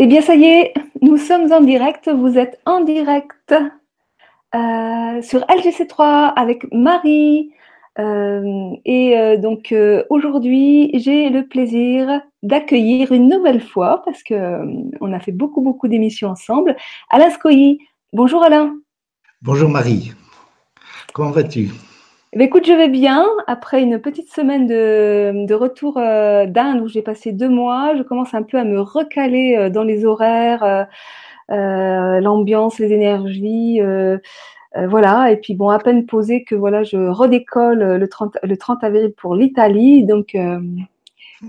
Eh bien, ça y est, nous sommes en direct. Vous êtes en direct euh, sur LGC3 avec Marie. Euh, et euh, donc aujourd'hui, j'ai le plaisir d'accueillir une nouvelle fois, parce que on a fait beaucoup, beaucoup d'émissions ensemble, Alain Scoyi. Bonjour Alain. Bonjour Marie. Comment vas-tu? Écoute, je vais bien. Après une petite semaine de, retour euh, d'Inde où j'ai passé deux mois, je commence un peu à me recaler euh, dans les horaires, euh, l'ambiance, les énergies. voilà. Et puis bon, à peine posé que voilà, je redécolle le 30, le 30 avril pour l'Italie. Donc,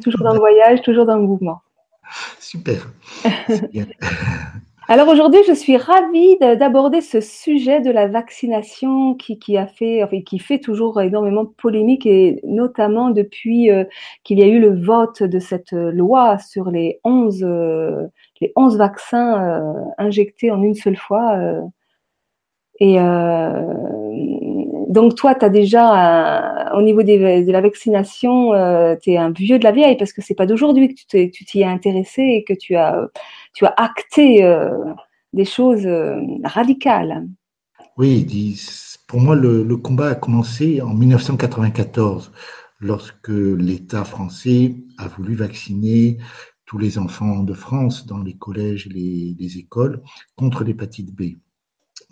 toujours dans le voyage, toujours dans le mouvement. Super. Alors aujourd'hui, je suis ravie d'aborder ce sujet de la vaccination qui, a fait, enfin, qui fait toujours énormément polémique et notamment depuis euh, qu'il y a eu le vote de cette loi sur les 11, euh, les 11 vaccins euh, injectés en une seule fois. et donc toi, tu as déjà, au niveau de la vaccination, tu es un vieux de la vieille parce que c'est pas d'aujourd'hui que tu t'y es intéressé et que tu as tu as acté euh, des choses euh, radicales. Oui, pour moi, le, combat a commencé en 1994, lorsque l'État français a voulu vacciner tous les enfants de France dans les collèges et les, écoles contre l'hépatite B.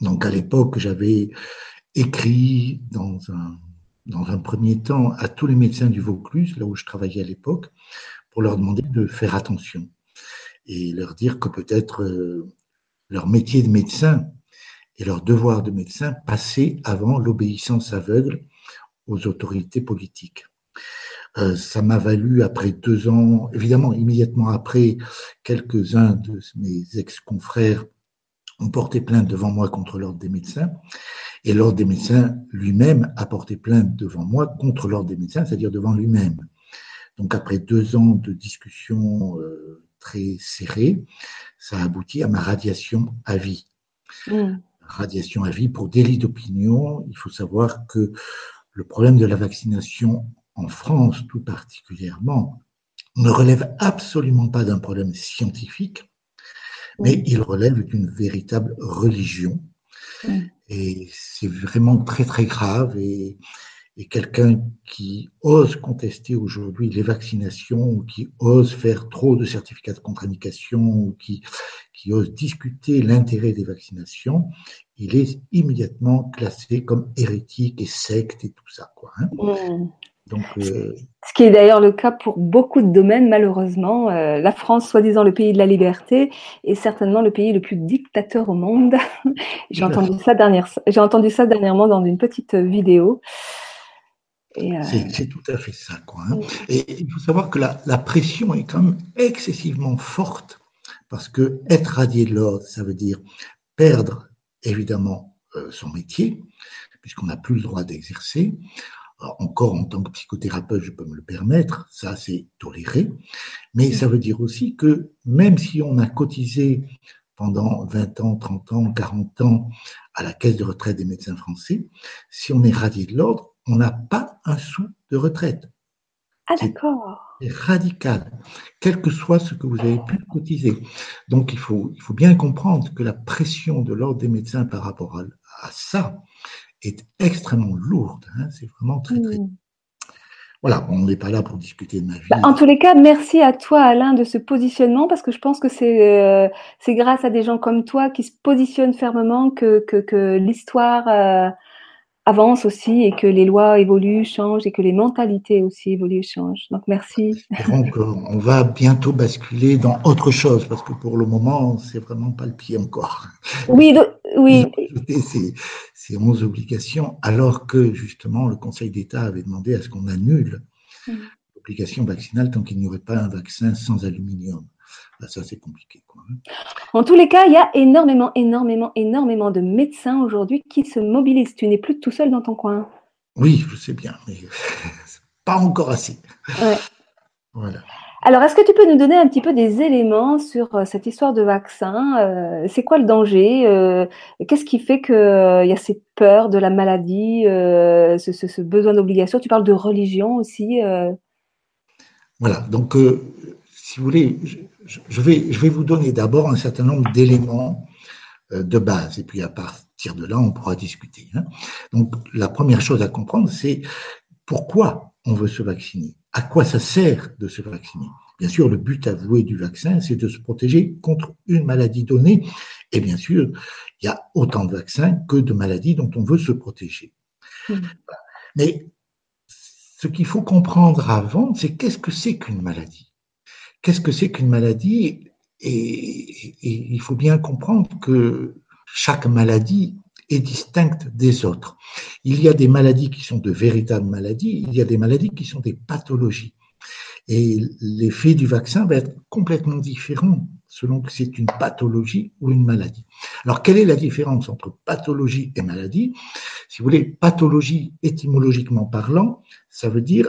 Donc à l'époque, j'avais écrit dans un, dans un premier temps à tous les médecins du Vaucluse, là où je travaillais à l'époque, pour leur demander de faire attention et leur dire que peut-être euh, leur métier de médecin et leur devoir de médecin passait avant l'obéissance aveugle aux autorités politiques. Euh, ça m'a valu après deux ans, évidemment immédiatement après, quelques-uns de mes ex-confrères ont porté plainte devant moi contre l'ordre des médecins, et l'ordre des médecins lui-même a porté plainte devant moi contre l'ordre des médecins, c'est-à-dire devant lui-même. Donc après deux ans de discussion euh, très serré, ça aboutit à ma radiation à vie. Mm. Radiation à vie pour délit d'opinion. Il faut savoir que le problème de la vaccination en France, tout particulièrement, ne relève absolument pas d'un problème scientifique, mais il relève d'une véritable religion. Mm. Et c'est vraiment très, très grave. Et et quelqu'un qui ose contester aujourd'hui les vaccinations, ou qui ose faire trop de certificats de contre-indication, ou qui, qui ose discuter l'intérêt des vaccinations, il est immédiatement classé comme hérétique et secte et tout ça. Quoi, hein. mmh. Donc, euh... Ce qui est d'ailleurs le cas pour beaucoup de domaines, malheureusement. Euh, la France, soi-disant le pays de la liberté, est certainement le pays le plus dictateur au monde. j'ai entendu ça dernière, j'ai entendu ça dernièrement dans une petite vidéo. Euh, c'est tout à fait ça. Quoi, hein. Et il faut savoir que la, la, pression est quand même excessivement forte parce que être radié de l'ordre, ça veut dire perdre évidemment euh, son métier, puisqu'on n'a plus le droit d'exercer. Encore en tant que psychothérapeute, je peux me le permettre, ça c'est toléré, mais ça veut dire aussi que même si on a cotisé pendant 20 ans, 30 ans, 40 ans à la caisse de retraite des médecins français, si on est radié de l'ordre, on n'a pas un sou de retraite. Ah d'accord. C'est radical, quel que soit ce que vous avez pu cotiser. Donc il faut, il faut bien comprendre que la pression de l'ordre des médecins par rapport à, ça est extrêmement lourde. Hein. C'est vraiment très, très... Hmm. Voilà, on n'est pas là pour discuter de ma vie. Bah, en tous les cas, merci à toi, Alain, de ce positionnement, parce que je pense que c'est euh, c'est grâce à des gens comme toi qui se positionnent fermement que, que, que l'histoire euh, avance aussi et que les lois évoluent, changent et que les mentalités aussi évoluent, changent. Donc merci. Donc on va bientôt basculer dans autre chose parce que pour le moment c'est vraiment pas le pied encore. Oui, oui. Ces, ces 11 obligations alors que justement le Conseil d'État avait demandé à ce qu'on annule mm. l'obligation vaccinale tant qu'il n'y aurait pas un vaccin sans aluminium. Bah, ça, c'est compliqué. Hein. En tous les cas, il y a énormément, énormément, énormément de médecins aujourd'hui qui se mobilisent. Tu n'es plus tout seul dans ton coin. Oui, je sais bien, mais pas encore assez. Voilà. Alors, est-ce que tu peux nous donner un petit peu des éléments sur euh, cette histoire de vaccin euh, C'est quoi le danger euh, Qu'est-ce qui fait qu'il y a cette peur de la maladie, ce, ce, besoin d'obligation? Tu parles de religion aussi Voilà, donc si vous voulez, je, vais, je vais vous donner d'abord un certain nombre d'éléments euh, de base, et puis à partir de là, on pourra discuter. Hein. Donc, la première chose à comprendre, c'est pourquoi on veut se vacciner, à quoi ça sert de se vacciner? Bien sûr, le but avoué du vaccin, c'est de se protéger contre une maladie donnée, et bien sûr, il y a autant de vaccins que de maladies dont on veut se protéger. Mmh. Mais ce qu'il faut comprendre avant, c'est qu'est-ce que c'est qu'une maladie? Qu'est-ce que c'est qu'une maladie? Et, il faut bien comprendre que chaque maladie est distincte des autres. Il y a des maladies qui sont de véritables maladies, il y a des maladies qui sont des pathologies. Et l'effet du vaccin va être complètement différent selon que c'est une pathologie ou une maladie. Alors, quelle est la différence entre pathologie et maladie? Si vous voulez, pathologie étymologiquement parlant, ça veut dire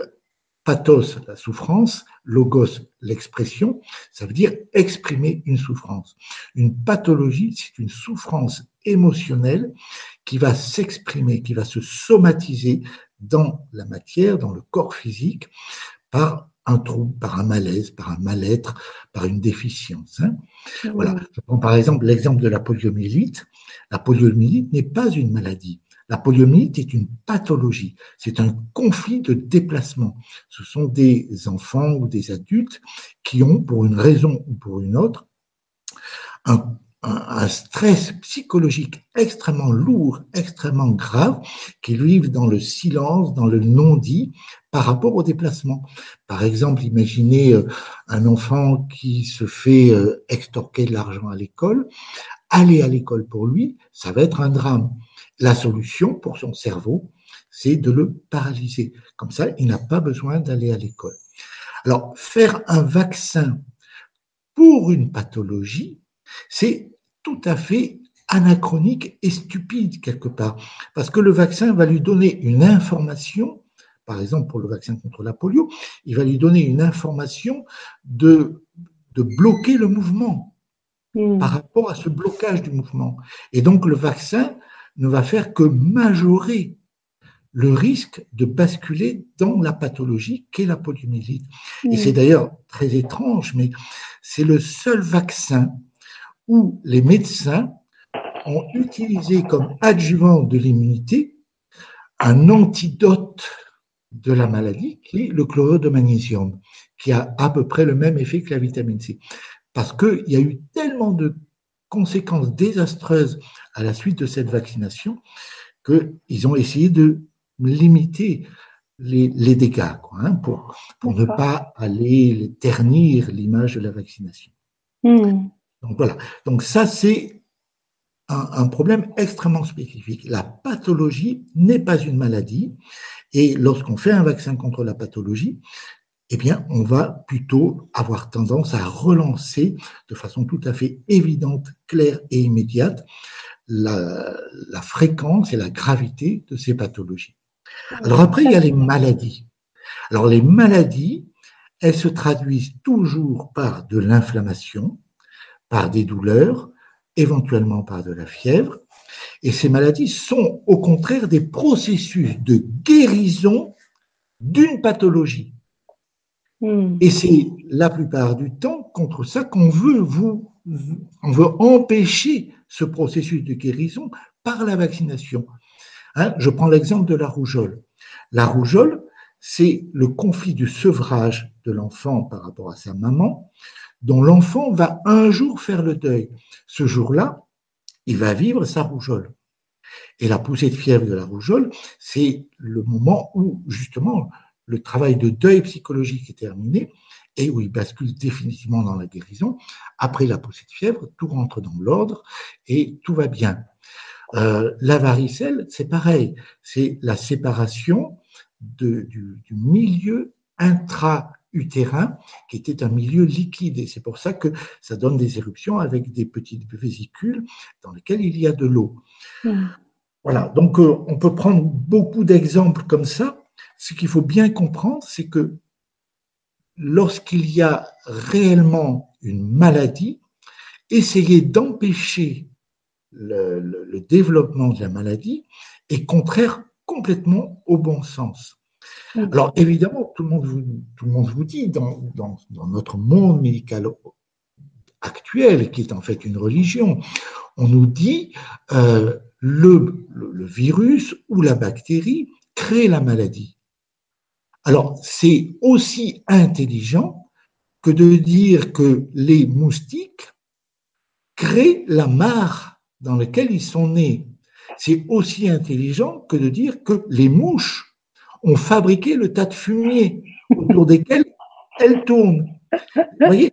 pathos, la souffrance, logos, l'expression, ça veut dire exprimer une souffrance. Une pathologie, c'est une souffrance émotionnelle qui va s'exprimer, qui va se somatiser dans la matière, dans le corps physique, par un trouble, par un malaise, par un mal-être, par une déficience. Hein. Voilà. Je prends par exemple l'exemple de la poliomyélite. La poliomyélite n'est pas une maladie. La poliomyélite est une pathologie, c'est un conflit de déplacement. Ce sont des enfants ou des adultes qui ont, pour une raison ou pour une autre, un, stress psychologique extrêmement lourd, extrêmement grave, qui vivent dans le silence, dans le non-dit par rapport au déplacement. Par exemple, imaginez euh, un enfant qui se fait euh, extorquer de l'argent à l'école. Aller à l'école pour lui, ça va être un drame. La solution pour son cerveau, c'est de le paralyser. Comme ça, il n'a pas besoin d'aller à l'école. Alors, faire un vaccin pour une pathologie, c'est tout à fait anachronique et stupide quelque part, parce que le vaccin va lui donner une information, par exemple pour le vaccin contre la polio, il va lui donner une information de, de bloquer le mouvement hmm. par rapport à ce blocage du mouvement. Et donc le vaccin ne va faire que majorer le risque de basculer dans la pathologie qu'est la poliomyélite. Et c'est d'ailleurs très étrange, mais c'est le seul vaccin où les médecins ont utilisé comme adjuvant de l'immunité un antidote de la maladie qui est le chlorure de magnésium, qui a à peu près le même effet que la vitamine C. Parce qu'il y a eu tellement de conséquences désastreuses à la suite de cette vaccination qu'ils ont essayé de limiter les, dégâts hein, pour, pour ne pas aller ternir l'image de la vaccination. Hmm. Donc voilà. Donc ça, c'est un, un, problème extrêmement spécifique. La pathologie n'est pas une maladie. Et lorsqu'on fait un vaccin contre la pathologie, eh bien, on va plutôt avoir tendance à relancer de façon tout à fait évidente, claire et immédiate la, fréquence et la gravité de ces pathologies. Alors après, il y a les maladies. Alors les maladies, elles se traduisent toujours par de l'inflammation, par des douleurs, éventuellement par de la fièvre. Et ces maladies sont au contraire des processus de guérison d'une pathologie. Hmm. Et c'est la plupart du temps contre ça qu'on veut vous, on veut empêcher ce processus de guérison par la vaccination. Hein, je prends l'exemple de la rougeole. La rougeole, c'est le conflit du sevrage de l'enfant par rapport à sa maman, dont l'enfant va un jour faire le deuil. Ce jour-là, il va vivre sa rougeole. Et la poussée de fièvre de la rougeole, c'est le moment où, justement, le travail de deuil psychologique est terminé et où il bascule définitivement dans la guérison. Après la poussée de fièvre, tout rentre dans l'ordre et tout va bien. Euh, la varicelle, c'est pareil, c'est la séparation de, du, du, milieu intra-utérin qui était un milieu liquide et c'est pour ça que ça donne des éruptions avec des petites vésicules dans lesquelles il y a de l'eau. Mmh. Voilà, donc euh, on peut prendre beaucoup d'exemples comme ça ce qu'il faut bien comprendre, c'est que lorsqu'il y a réellement une maladie, essayer d'empêcher le, développement de la maladie est contraire complètement au bon sens. Alors évidemment, tout le monde vous, tout le monde vous dit, dans, dans, notre monde médical actuel, qui est en fait une religion, on nous dit euh, le, le, virus ou la bactérie crée la maladie. Alors c'est aussi intelligent que de dire que les moustiques créent la mare dans laquelle ils sont nés. C'est aussi intelligent que de dire que les mouches ont fabriqué le tas de fumier autour desquels elles tournent. Vous voyez,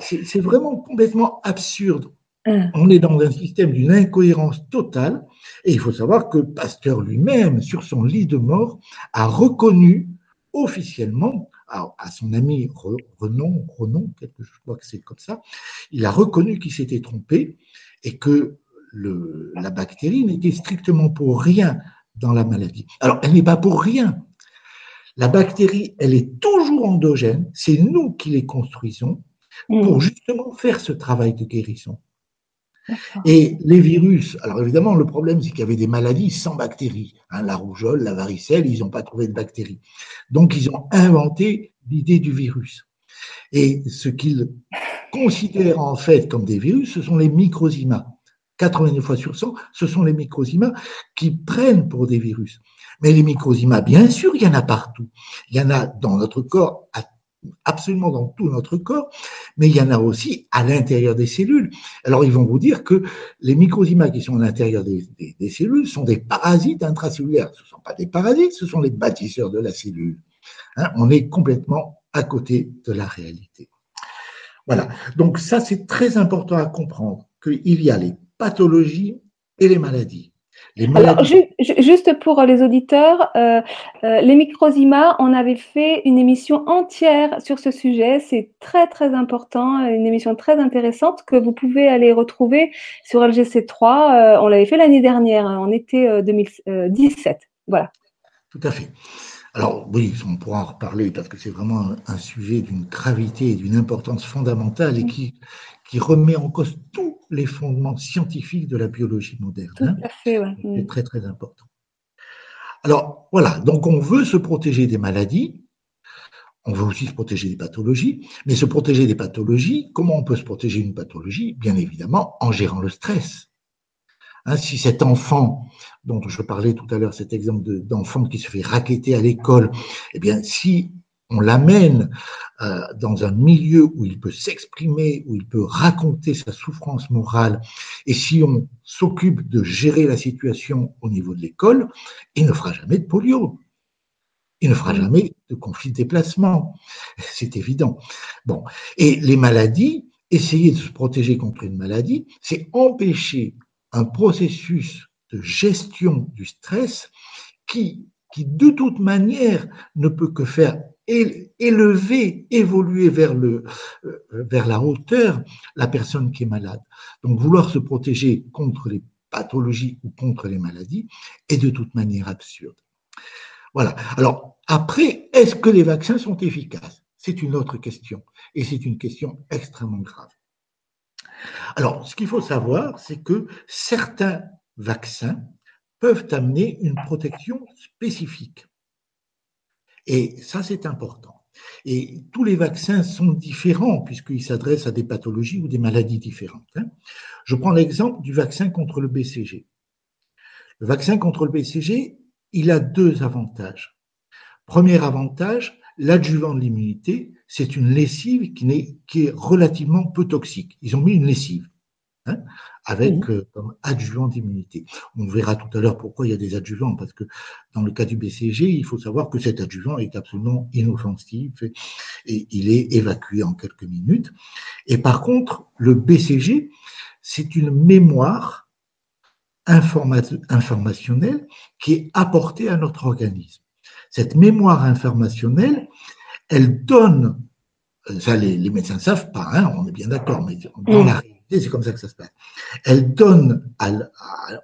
c'est vraiment complètement absurde. Hum. On est dans un système d'une incohérence totale, et il faut savoir que Pasteur lui-même, sur son lit de mort, a reconnu officiellement à, son ami Renon, Renon, je crois que c'est comme ça, il a reconnu qu'il s'était trompé et que le, la bactérie n'était strictement pour rien dans la maladie. Alors, elle n'est pas pour rien. La bactérie, elle est toujours endogène, c'est nous qui les construisons pour mmh. justement faire ce travail de guérison. Et les virus, alors évidemment, le problème, c'est qu'il y avait des maladies sans bactéries. Hein, la rougeole, la varicelle, ils n'ont pas trouvé de bactéries. Donc, ils ont inventé l'idée du virus. Et ce qu'ils considèrent en fait comme des virus, ce sont les microzymas. 89 fois sur 100, ce sont les microzymas qui prennent pour des virus. Mais les microzymas, bien sûr, il y en a partout. Il y en a dans notre corps, absolument dans tout notre corps, mais il y en a aussi à l'intérieur des cellules. Alors ils vont vous dire que les microzymas qui sont à l'intérieur des, cellules sont des parasites intracellulaires. Ce ne sont pas des parasites, ce sont les bâtisseurs de la cellule. Hein, on est complètement à côté de la réalité. Voilà. Donc ça, c'est très important à comprendre qu'il y a les pathologies et les maladies. Alors, juste pour les auditeurs, euh, euh, les microzymas, on avait fait une émission entière sur ce sujet. C'est très très important, une émission très intéressante que vous pouvez aller retrouver sur LGC3. Euh, on l'avait fait l'année dernière, en été 2017. Voilà. Tout à fait. Alors oui, on pourra en reparler parce que c'est vraiment un, sujet d'une gravité et d'une importance fondamentale et qui, qui remet en cause tous les fondements scientifiques de la biologie moderne. Tout hein. à fait, ouais. C'est très très important. Alors voilà, donc on veut se protéger des maladies, on veut aussi se protéger des pathologies, mais se protéger des pathologies, comment on peut se protéger d'une pathologie? Bien évidemment en gérant le stress. Hein, si cet enfant dont je parlais tout à l'heure, cet exemple d'enfant qui se fait raqueter à l'école, eh bien, si on l'amène euh, dans un milieu où il peut s'exprimer, où il peut raconter sa souffrance morale, et si on s'occupe de gérer la situation au niveau de l'école, il ne fera jamais de polio. Il ne fera jamais de conflit de déplacement. C'est évident. Bon. Et les maladies, essayer de se protéger contre une maladie, c'est empêcher un processus de gestion du stress qui, qui de toute manière ne peut que faire élever, évoluer vers, le, euh, vers la hauteur la personne qui est malade. Donc vouloir se protéger contre les pathologies ou contre les maladies est de toute manière absurde. Voilà. Alors après, est-ce que les vaccins sont efficaces? C'est une autre question et c'est une question extrêmement grave. Alors, ce qu'il faut savoir, c'est que certains vaccins peuvent amener une protection spécifique. Et ça, c'est important. Et tous les vaccins sont différents puisqu'ils s'adressent à des pathologies ou des maladies différentes. Hein. Je prends l'exemple du vaccin contre le BCG. Le vaccin contre le BCG, il a deux avantages. Premier avantage, l'adjuvant de l'immunité, c'est une lessive qui, est, qui est relativement peu toxique. Ils ont mis une lessive. Hein, avec euh, comme adjuvant d'immunité. On verra tout à l'heure pourquoi il y a des adjuvants, parce que dans le cas du BCG, il faut savoir que cet adjuvant est absolument inoffensif et, il est évacué en quelques minutes. Et par contre, le BCG, c'est une mémoire informationnelle qui est apportée à notre organisme. Cette mémoire informationnelle, elle donne, euh, ça les, les médecins ne savent pas, hein, on est bien d'accord, mais dans la c'est comme ça que ça se passe. Elle donne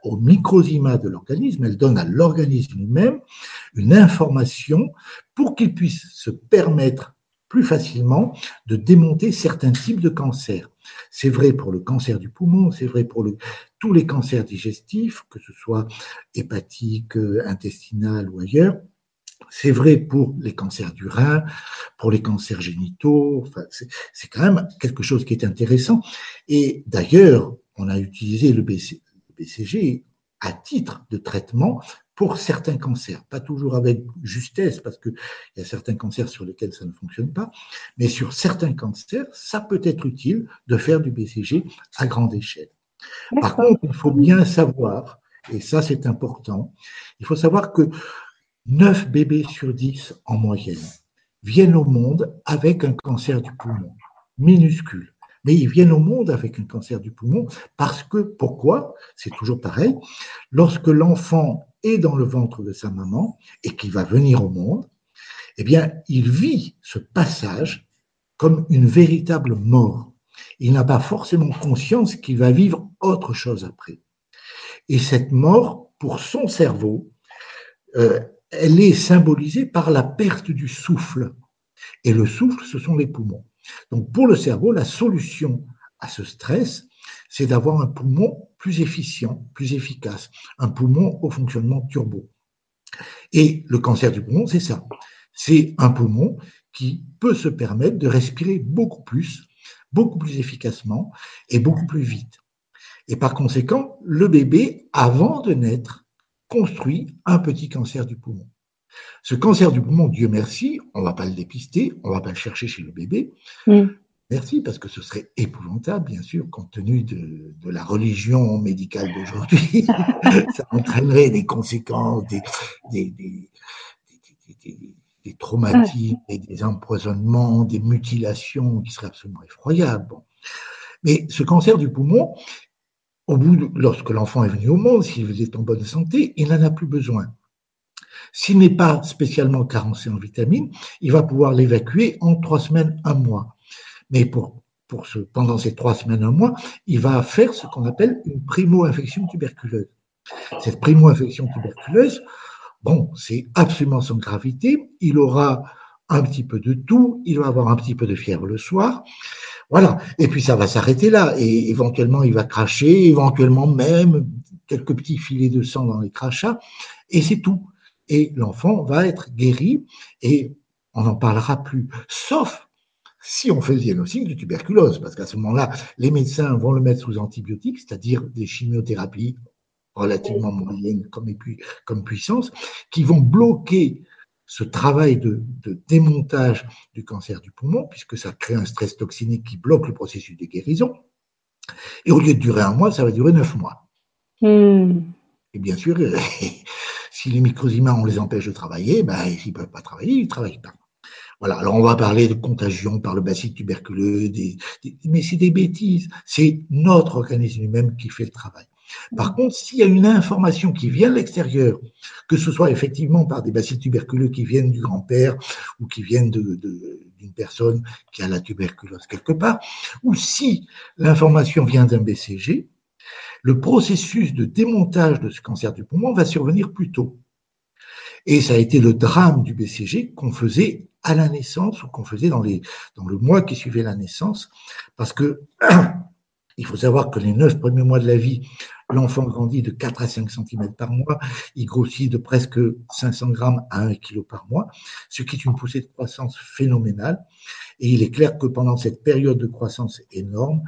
au microzyma de l'organisme, elle donne à l'organisme lui-même une information pour qu'il puisse se permettre plus facilement de démonter certains types de cancers. C'est vrai pour le cancer du poumon, c'est vrai pour tous les cancers digestifs, que ce soit hépatique, intestinal ou ailleurs. C'est vrai pour les cancers du rein, pour les cancers génitaux. Enfin, c'est quand même quelque chose qui est intéressant. Et d'ailleurs, on a utilisé le, BCG à titre de traitement pour certains cancers, pas toujours avec justesse, parce qu'il y a certains cancers sur lesquels ça ne fonctionne pas, mais sur certains cancers, ça peut être utile de faire du BCG à grande échelle. Par contre, il faut bien savoir, et ça c'est important, il faut savoir que 9 bébés sur 10 en moyenne viennent au monde avec un cancer du poumon, minuscule. Mais ils viennent au monde avec un cancer du poumon parce que, pourquoi? C'est toujours pareil. Lorsque l'enfant est dans le ventre de sa maman et qu'il va venir au monde, eh bien, il vit ce passage comme une véritable mort. Il n'a pas forcément conscience qu'il va vivre autre chose après. Et cette mort, pour son cerveau, euh, elle est symbolisée par la perte du souffle. Et le souffle, ce sont les poumons. Donc pour le cerveau, la solution à ce stress, c'est d'avoir un poumon plus efficient, plus efficace, un poumon au fonctionnement turbo. Et le cancer du poumon, c'est ça. C'est un poumon qui peut se permettre de respirer beaucoup plus, beaucoup plus efficacement et beaucoup plus vite. Et par conséquent, le bébé, avant de naître, construit un petit cancer du poumon. Ce cancer du poumon, Dieu merci, on ne va pas le dépister, on ne va pas le chercher chez le bébé. Mm. Merci, parce que ce serait épouvantable, bien sûr, compte tenu de, la religion médicale d'aujourd'hui. ça entraînerait des conséquences, des, des, traumatismes, et des empoisonnements, des mutilations qui seraient absolument effroyables. Mais ce cancer du poumon, au bout, lorsque l'enfant est venu au monde, s'il est en bonne santé, il n'en a plus besoin. S'il n'est pas spécialement carencé en vitamines, il va pouvoir l'évacuer en trois semaines, un mois. Mais pendant ces trois semaines, un mois, il va faire ce qu'on appelle une primo-infection tuberculeuse. Cette primo-infection tuberculeuse, bon, c'est absolument sans gravité. Il aura un petit peu de tout, il va avoir un petit peu de fièvre le soir. Voilà. Et puis ça va s'arrêter là. Et éventuellement, il va cracher, éventuellement même quelques petits filets de sang dans les crachats. Et c'est tout. Et l'enfant va être guéri et on n'en parlera plus. Sauf si on fait le diagnostic de tuberculose, parce qu'à ce moment-là, les médecins vont le mettre sous antibiotiques, c'est-à-dire des chimiothérapies relativement moyennes comme, comme puissance, qui vont bloquer ce travail de, démontage du cancer du poumon, puisque ça crée un stress toxinique qui bloque le processus de guérison. Et au lieu de durer un mois, ça va durer neuf mois. Hmm. Et bien sûr, si les microsimens, on les empêche de travailler, ben, s'ils ne peuvent pas travailler, ils ne travaillent pas. Voilà, alors on va parler de contagion par le bacille tuberculeux, mais c'est des bêtises. C'est notre organisme lui-même qui fait le travail. Par contre, s'il y a une information qui vient de l'extérieur, que ce soit effectivement par des bacilles tuberculeux qui viennent du grand-père ou qui viennent d'une personne qui a la tuberculose quelque part, ou si l'information vient d'un BCG, le processus de démontage de ce cancer du poumon va survenir plus tôt. Et ça a été le drame du BCG qu'on faisait à la naissance ou qu'on faisait dans, dans le mois qui suivait la naissance, parce que il faut savoir que les neuf premiers mois de la vie, L'enfant grandit de 4 à 5 cm par mois, il grossit de presque 500 grammes à 1 kg par mois, ce qui est une poussée de croissance phénoménale. Et il est clair que pendant cette période de croissance énorme,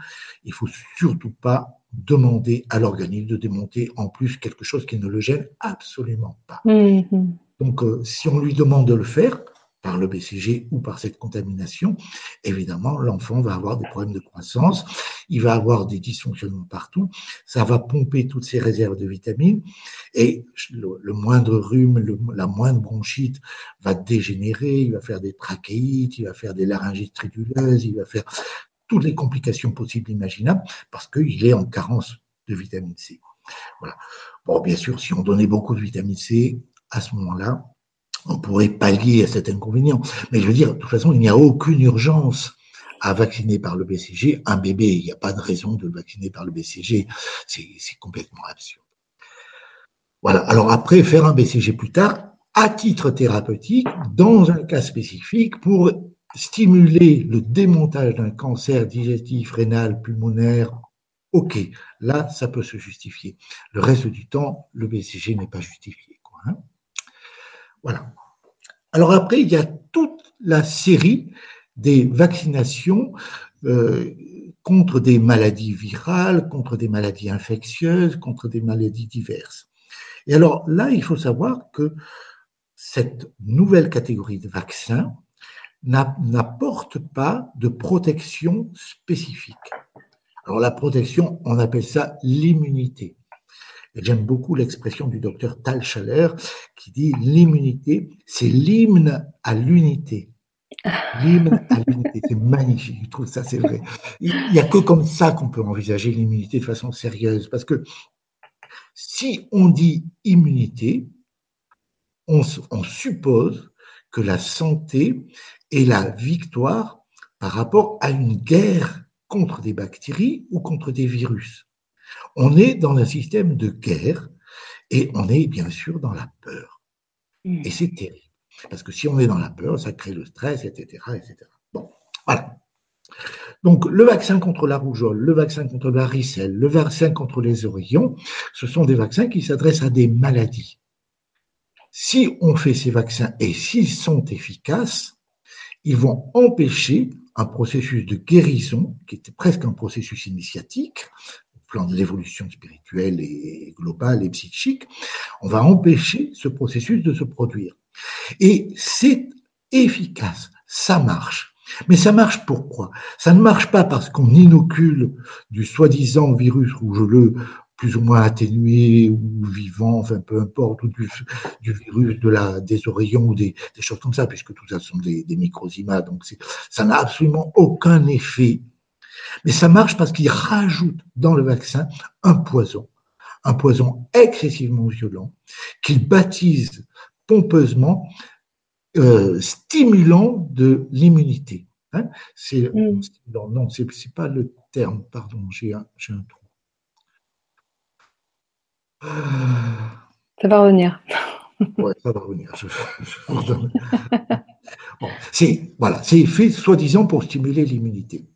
il faut surtout pas demander à l'organisme de démonter en plus quelque chose qui ne le gêne absolument pas. Mm-hmm. Donc, euh, si on lui demande de le faire, par le BCG ou par cette contamination, évidemment, l'enfant va avoir des problèmes de croissance, il va avoir des dysfonctionnements partout, ça va pomper toutes ses réserves de vitamines et le, moindre rhume, la moindre bronchite va dégénérer, il va faire des trachéites, il va faire des laryngites triduleuses, il va faire toutes les complications possibles imaginables parce qu'il est en carence de vitamine C. Bon, bien sûr, si on donnait beaucoup de vitamine C, à ce moment-là, on pourrait pallier à cet inconvénient. Mais je veux dire, de toute façon, il n'y a aucune urgence à vacciner par le BCG un bébé. Il n'y a pas de raison de vacciner par le BCG. C'est complètement absurde. Voilà. Alors après, faire un BCG plus tard, à titre thérapeutique, dans un cas spécifique, pour stimuler le démontage d'un cancer digestif, rénal, pulmonaire, ok, là, ça peut se justifier. Le reste du temps, le BCG n'est pas justifié. Hein. Voilà. Alors après, il y a toute la série des vaccinations euh, contre des maladies virales, contre des maladies infectieuses, contre des maladies diverses. Et alors là, il faut savoir que cette nouvelle catégorie de vaccins n'apporte pas de protection spécifique. Alors la protection, on appelle ça l'immunité. J'aime beaucoup l'expression du docteur Tal Schaller qui dit l'immunité, c'est l'hymne à l'unité. L'hymne à l'unité, c'est magnifique, je trouve ça, c'est vrai. Il n'y a que comme ça qu'on peut envisager l'immunité de façon sérieuse, parce que si on dit immunité, on suppose que la santé est la victoire par rapport à une guerre contre des bactéries ou contre des virus. On est dans un système de guerre et on est bien sûr dans la peur. Hmm. Et c'est terrible. Parce que si on est dans la peur, ça crée le stress, etc. etc. Bon, voilà. Donc, le vaccin contre la rougeole, le vaccin contre la varicelle, le vaccin contre les oreillons, ce sont des vaccins qui s'adressent à des maladies. Si on fait ces vaccins et s'ils sont efficaces, ils vont empêcher un processus de guérison qui était presque un processus initiatique, plan de l'évolution spirituelle et globale et psychique, on va empêcher ce processus de se produire. Et c'est efficace, ça marche. Mais ça marche pourquoi? Ça ne marche pas parce qu'on inocule du soi-disant virus rougeoleux plus ou moins atténué ou vivant, enfin peu importe, ou du, virus de la, des oreillons ou des, choses comme ça, puisque tout ça sont des, des microzymas, donc ça n'a absolument aucun effet. Mais ça marche parce qu'il rajoute dans le vaccin un poison, un poison excessivement violent, qu'il baptise pompeusement euh, stimulant de l'immunité. Hein c'est mm. non, c'est pas le terme, pardon, j'ai un, un trou. Ça va revenir. Oui, ça va revenir. c'est voilà, c'est fait soi-disant pour stimuler l'immunité.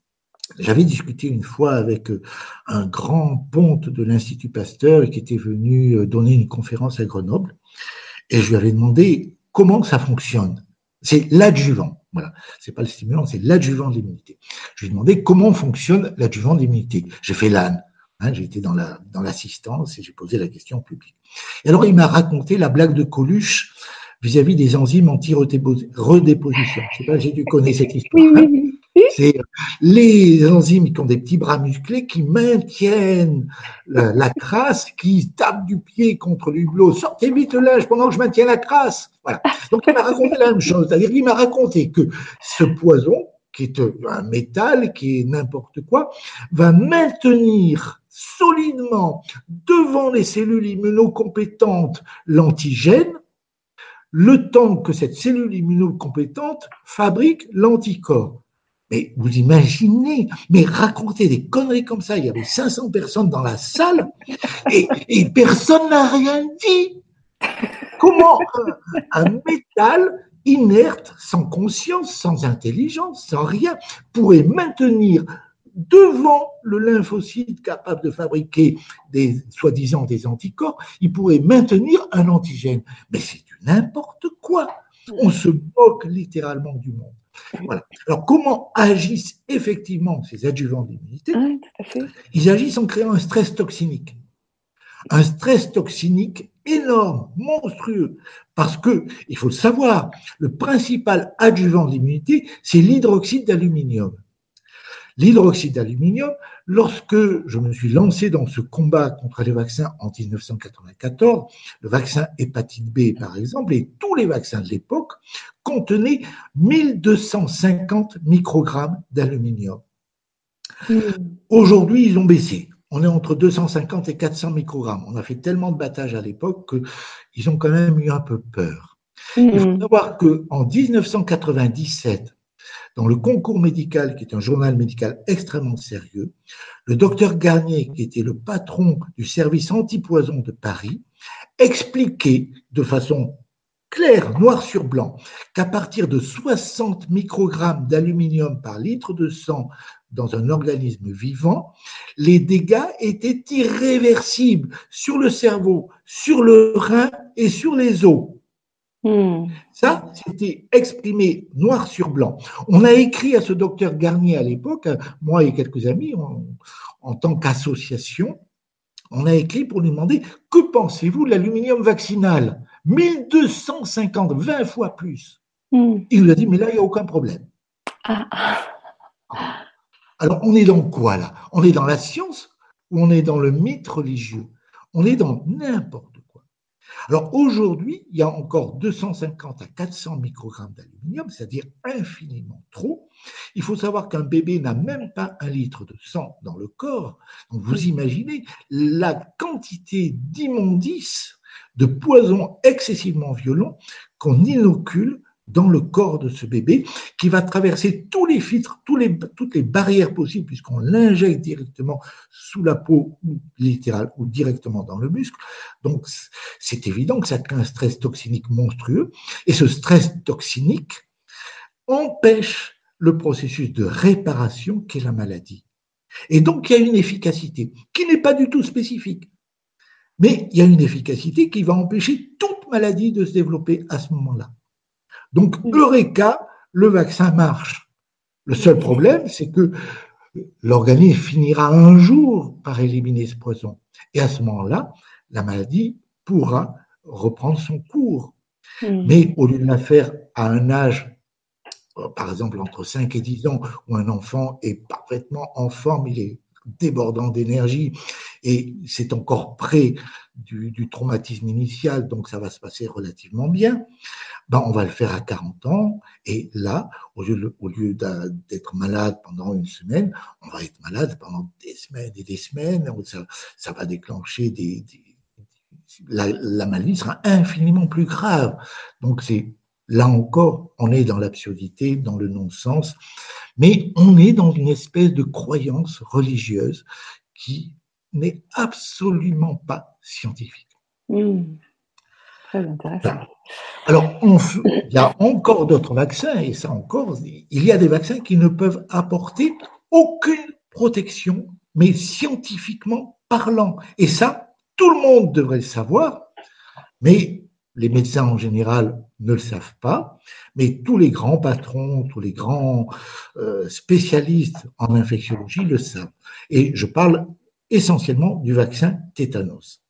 J'avais discuté une fois avec euh, un grand ponte de l'Institut Pasteur qui était venu euh, donner une conférence à Grenoble, et je lui avais demandé comment ça fonctionne. C'est l'adjuvant. Voilà. C'est pas le stimulant, c'est l'adjuvant de l'immunité. Je lui ai demandé comment fonctionne l'adjuvant de l'immunité. J'ai fait l'âne. Hein, j'ai été dans la dans l'assistance et j'ai posé la question au public. Et alors il m'a raconté la blague de Coluche vis-à-vis des enzymes anti-redéposition. Je sais pas si tu connais cette histoire. Hein. C'est les enzymes qui ont des petits bras musclés qui maintiennent la, crasse, qui tapent du pied contre l'hublot. Sortez vite le linge pendant que je maintiens la crasse. Voilà. Donc il m'a raconté la même chose. C'est-à-dire qu'il m'a raconté que ce poison, qui est un métal, qui est n'importe quoi, va maintenir solidement devant les cellules immunocompétentes l'antigène, le temps que cette cellule immunocompétente fabrique l'anticorps. Mais vous imaginez, mais raconter des conneries comme ça, il y avait 500 personnes dans la salle et, personne n'a rien dit. Comment un métal inerte, sans conscience, sans intelligence, sans rien, pourrait maintenir devant le lymphocyte capable de fabriquer des soi-disant des anticorps, il pourrait maintenir un antigène. Mais c'est du n'importe quoi. On se moque littéralement du monde. Voilà. Alors, comment agissent effectivement ces adjuvants d'immunité Ils agissent en créant un stress toxinique. Un stress toxinique énorme, monstrueux, parce que, il faut le savoir, le principal adjuvant d'immunité, c'est l'hydroxyde d'aluminium l'hydroxyde d'aluminium, lorsque je me suis lancé dans ce combat contre les vaccins en 1994, le vaccin hépatite B par exemple, et tous les vaccins de l'époque contenaient 1250 microgrammes d'aluminium. Hmm. Aujourd'hui, ils ont baissé. On est entre 250 et 400 microgrammes. On a fait tellement de battage à l'époque qu'ils ont quand même eu un peu peur. Il faut hmm. savoir qu'en 1997, dans le concours médical, qui est un journal médical extrêmement sérieux, le docteur Garnier, qui était le patron du service antipoison de Paris, expliquait de façon claire, noir sur blanc, qu'à partir de 60 microgrammes d'aluminium par litre de sang dans un organisme vivant, les dégâts étaient irréversibles sur le cerveau, sur le rein et sur les os. Hmm. Ça, c'était exprimé noir sur blanc. On a écrit à ce docteur Garnier à l'époque, moi et quelques amis, en tant qu'association, on a écrit pour lui demander que pensez-vous de l'aluminium vaccinal? 1250, 20 fois plus. Hmm. Il nous a dit, mais là, il n'y a aucun problème. Ah. Alors, on est dans quoi là? On est dans la science ou on est dans le mythe religieux? On est dans n'importe quoi. Alors aujourd'hui, il y a encore 250 à 400 microgrammes d'aluminium, c'est-à-dire infiniment trop. Il faut savoir qu'un bébé n'a même pas un litre de sang dans le corps. Donc vous imaginez la quantité d'immondices, de poisons excessivement violents qu'on inocule dans le corps de ce bébé, qui va traverser tous les filtres, toutes les barrières possibles, puisqu'on l'injecte directement sous la peau, ou littéral, ou directement dans le muscle. Donc, c'est évident que ça crée un stress toxinique monstrueux, et ce stress toxinique empêche le processus de réparation qu'est la maladie. Et donc, il y a une efficacité qui n'est pas du tout spécifique. Mais il y a une efficacité qui va empêcher toute maladie de se développer à ce moment-là. Donc, Eureka, le vaccin marche. Le seul problème, c'est que l'organisme finira un jour par éliminer ce poison. Et à ce moment-là, la maladie pourra reprendre son cours. Hmm. Mais au lieu de la faire à un âge, euh, par exemple entre 5 et 10 ans, où un enfant est parfaitement en forme, il est débordant d'énergie. Et c'est encore près du, traumatisme initial, donc ça va se passer relativement bien, ben on va le faire à 40 ans. Et là, au lieu, au lieu d'être malade pendant une semaine, on va être malade pendant des semaines et des semaines, ça, va déclencher des, la, la maladie sera infiniment plus grave. Donc c'est Là encore, on est dans l'absurdité, dans le non-sens, mais on est dans une espèce de croyance religieuse qui n'est absolument pas scientifique. Hmm. Très intéressant. Alors, il y a encore d'autres vaccins, et ça encore, il y a des vaccins qui ne peuvent apporter aucune protection, mais scientifiquement parlant. Et ça, tout le monde devrait le savoir, mais les médecins en général ne le savent pas, mais tous les grands patrons, tous les grands euh, spécialistes en infectiologie le savent. Et je parle essentiellement du vaccin tétanos.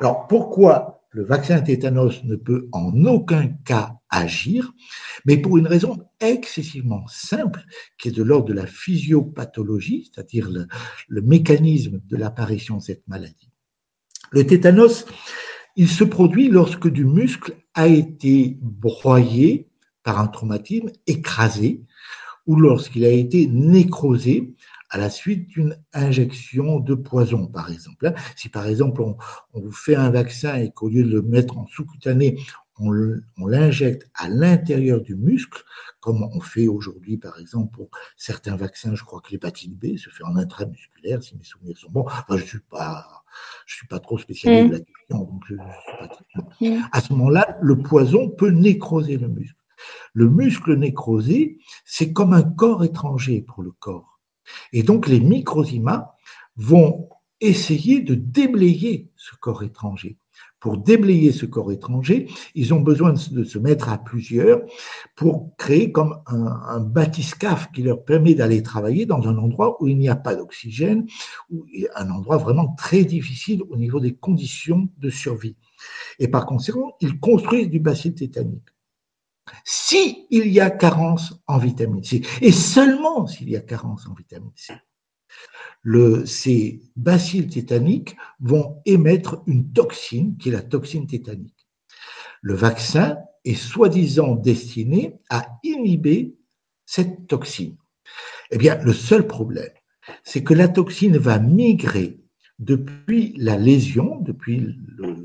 Alors pourquoi le vaccin tétanos ne peut en aucun cas agir, mais pour une raison excessivement simple, qui est de l'ordre de la physiopathologie, c'est-à-dire le, le mécanisme de l'apparition de cette maladie. Le tétanos, il se produit lorsque du muscle a été broyé par un traumatisme, écrasé, ou lorsqu'il a été nécrosé à la suite d'une injection de poison, par exemple. Si par exemple on, vous fait un vaccin et qu'au lieu de le mettre en sous-cutané, on l'injecte à l'intérieur du muscle, comme on fait aujourd'hui, par exemple, pour certains vaccins, je crois que l'hépatite B se fait en intramusculaire, si mes souvenirs sont bons. Enfin, je suis pas je suis pas trop spécialisé de la question, donc je, pas À ce moment-là, le poison peut nécroser le muscle. Le muscle nécrosé, c'est comme un corps étranger pour le corps. Et donc les microzymas vont essayer de déblayer ce corps étranger. Pour déblayer ce corps étranger, ils ont besoin de se mettre à plusieurs pour créer comme un, un bathyscaphe qui leur permet d'aller travailler dans un endroit où il n'y a pas d'oxygène, ou un endroit vraiment très difficile au niveau des conditions de survie. Et par conséquent, ils construisent du bacille tétanique. S'il y a carence en vitamine C, et seulement s'il y a carence en vitamine C, ces bacilles tétaniques vont émettre une toxine qui est la toxine tétanique. Le vaccin est soi-disant destiné à inhiber cette toxine. Eh bien, le seul problème, c'est que la toxine va migrer depuis la lésion, depuis le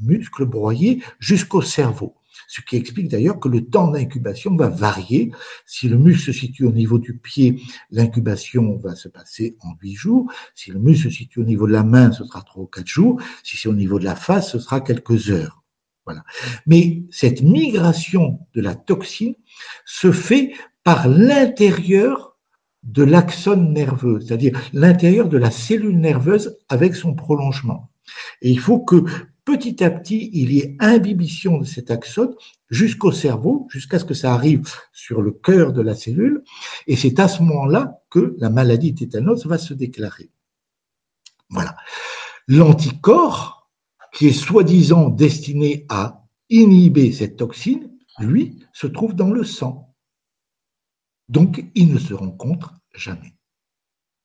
muscle broyé, jusqu'au cerveau. Ce qui explique d'ailleurs que le temps d'incubation va varier. Si le muscle se situe au niveau du pied, l'incubation va se passer en huit jours. Si le muscle se situe au niveau de la main, ce sera trois ou quatre jours. Si c'est au niveau de la face, ce sera quelques heures. Voilà. Mais cette migration de la toxine se fait par l'intérieur de l'axone nerveux, c'est-à-dire l'intérieur de la cellule nerveuse avec son prolongement. Et il faut que petit à petit, il y ait imbibition de cet axone jusqu'au cerveau, jusqu'à ce que ça arrive sur le cœur de la cellule. Et c'est à ce moment-là que la maladie tétanos va se déclarer. Voilà. L'anticorps, qui est soi-disant destiné à inhiber cette toxine, lui, se trouve dans le sang. Donc, il ne se rencontre jamais.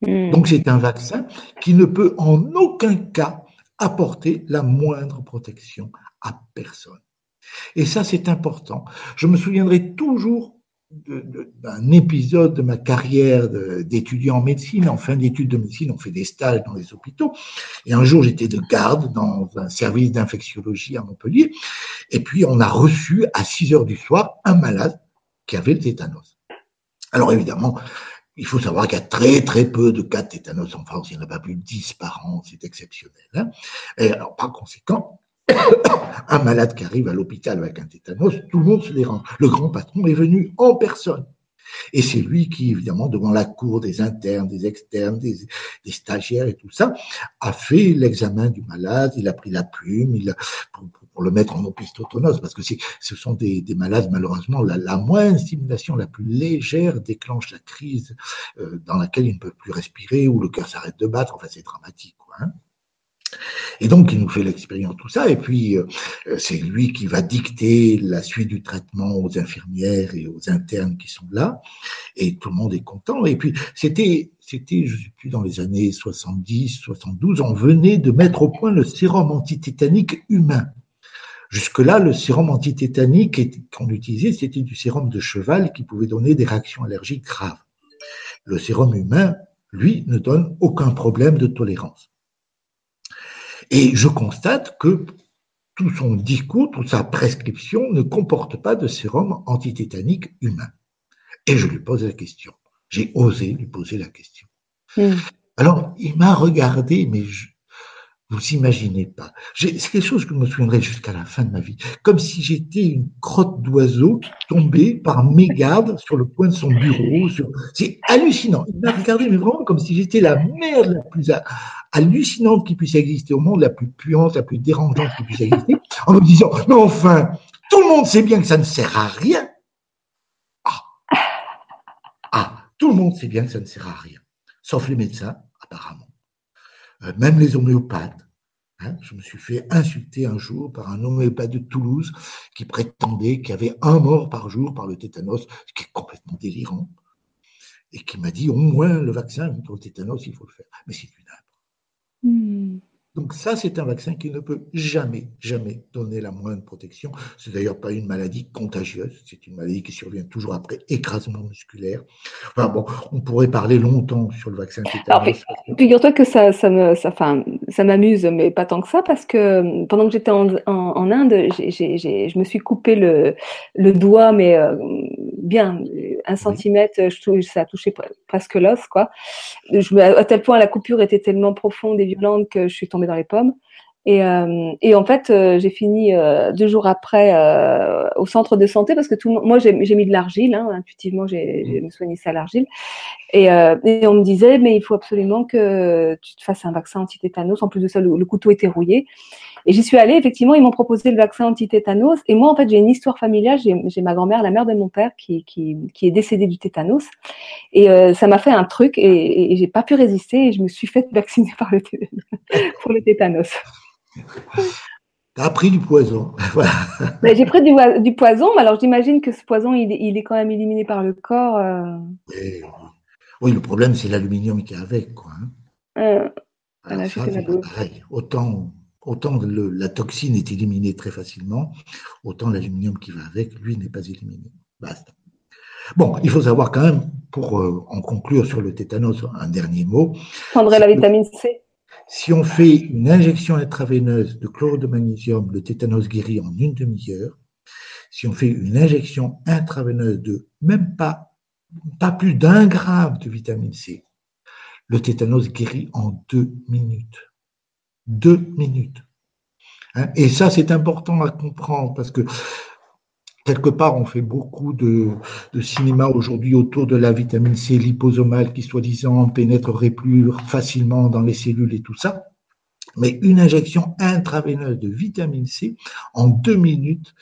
Hmm. Donc, c'est un vaccin qui ne peut en aucun cas apporter la moindre protection à personne. Et ça, c'est important. Je me souviendrai toujours d'un épisode de ma carrière d'étudiant en médecine. En fin d'études de médecine, on fait des stages dans les hôpitaux. Et un jour, j'étais de garde dans un service d'infectiologie à Montpellier. Et puis, on a reçu à 6 heures du soir un malade qui avait le tétanos. Alors évidemment, il faut savoir qu'il y a très très peu de cas de tétanos en France. Il n'y en a pas plus de 10 par an. C'est exceptionnel. Hein. et alors, par conséquent, un malade qui arrive à l'hôpital avec un tétanos, tout le monde se dérange. Le grand patron est venu en personne. Et c'est lui qui, évidemment, devant la cour des internes, des externes, des, stagiaires et tout ça, a fait l'examen du malade, il a pris la plume, il a, pour, le mettre en opistotonose, parce que ce sont des, malades, malheureusement, la, la, moindre stimulation la plus légère déclenche la crise euh, dans laquelle il ne peut plus respirer, ou le cœur s'arrête de battre, enfin c'est dramatique. Quoi, hein. Et donc, il nous fait l'expérience, tout ça, et puis euh, c'est lui qui va dicter la suite du traitement aux infirmières et aux internes qui sont là, et tout le monde est content. Et puis, c'était, c'était, je sais plus, dans les années 70, 72, on venait de mettre au point le sérum antitétanique humain. Jusque-là, le sérum antitétanique qu'on utilisait, c'était du sérum de cheval qui pouvait donner des réactions allergiques graves. Le sérum humain, lui, ne donne aucun problème de tolérance. Et je constate que tout son discours, toute sa prescription ne comporte pas de sérum antitétanique humain. Et je lui pose la question. J'ai osé lui poser la question. Hmm. Alors, il m'a regardé, mais je, vous imaginez pas. C'est quelque chose que je me souviendrai jusqu'à la fin de ma vie. Comme si j'étais une crotte d'oiseau tombée par mégarde sur le coin de son bureau. C'est hallucinant. Il m'a regardé, mais vraiment comme si j'étais la merde la plus hallucinante qui puisse exister au monde, la plus puante, la plus dérangeante qui puisse exister, en me disant, mais enfin, tout le monde sait bien que ça ne sert à rien. Ah, ah tout le monde sait bien que ça ne sert à rien. Sauf les médecins, apparemment. Euh, même les homéopathes. Hein, je me suis fait insulter un jour par un homéopathe de Toulouse qui prétendait qu'il y avait un mort par jour par le tétanos, ce qui est complètement délirant, et qui m'a dit au moins le vaccin contre le tétanos, il faut le faire. Mais c'est une. Donc ça, c'est un vaccin qui ne peut jamais, jamais donner la moindre protection. C'est d'ailleurs pas une maladie contagieuse, c'est une maladie qui survient toujours après écrasement musculaire. Enfin bon, on pourrait parler longtemps sur le vaccin tétanos. Figure-toi que ça, ça me, ça, enfin, ça m'amuse, mais pas tant que ça, parce que pendant que j'étais en, en, Inde, je me suis coupé le, le doigt, mais euh, bien, un centimètre, ça a touché presque l'os, quoi. Je, à tel point, la coupure était tellement profonde et violente que je suis tombée dans les pommes. Et, euh, et en fait, euh, j'ai fini euh, deux jours après au centre de santé parce que tout moi j'ai mis de l'argile, hein, intuitivement j'ai me soigné ça à l'argile. Et, et, on me disait mais il faut absolument que tu te fasses un vaccin anti-tétanos. En plus de ça, le, couteau était rouillé. Et j'y suis allée, effectivement, ils m'ont proposé le vaccin anti-tétanos. Et moi, en fait, j'ai une histoire familiale. J'ai ma grand-mère, la mère de mon père, qui, qui, qui est décédée du tétanos. Et ça m'a fait un truc et, et j'ai pas pu résister et je me suis fait vacciner par le pour le tétanos. T'as pris du poison. j'ai pris du, poison, mais alors j'imagine que ce poison, il, est quand même éliminé par le corps. Euh. Oui, le problème, c'est l'aluminium qui est avec. Quoi, hein. euh, Autant, autant la toxine est éliminée très facilement, autant l'aluminium qui va avec, lui, n'est pas éliminé. Basta. Bon, il faut savoir quand même, pour euh, en conclure sur le tétanos, un dernier mot. Prendrait la vitamine C si on fait une injection intraveineuse de chlorure de magnésium, le tétanos guérit en une demi-heure. Si on fait une injection intraveineuse de même pas, pas plus d'un gramme de vitamine C, le tétanos guérit en deux minutes. Deux minutes. Hein, et ça, c'est important à comprendre parce que quelque part, on fait beaucoup de, cinéma aujourd'hui autour de la vitamine C liposomale qui, soi-disant, pénétrerait plus facilement dans les cellules et tout ça. Mais une injection intraveineuse de vitamine C, en deux minutes,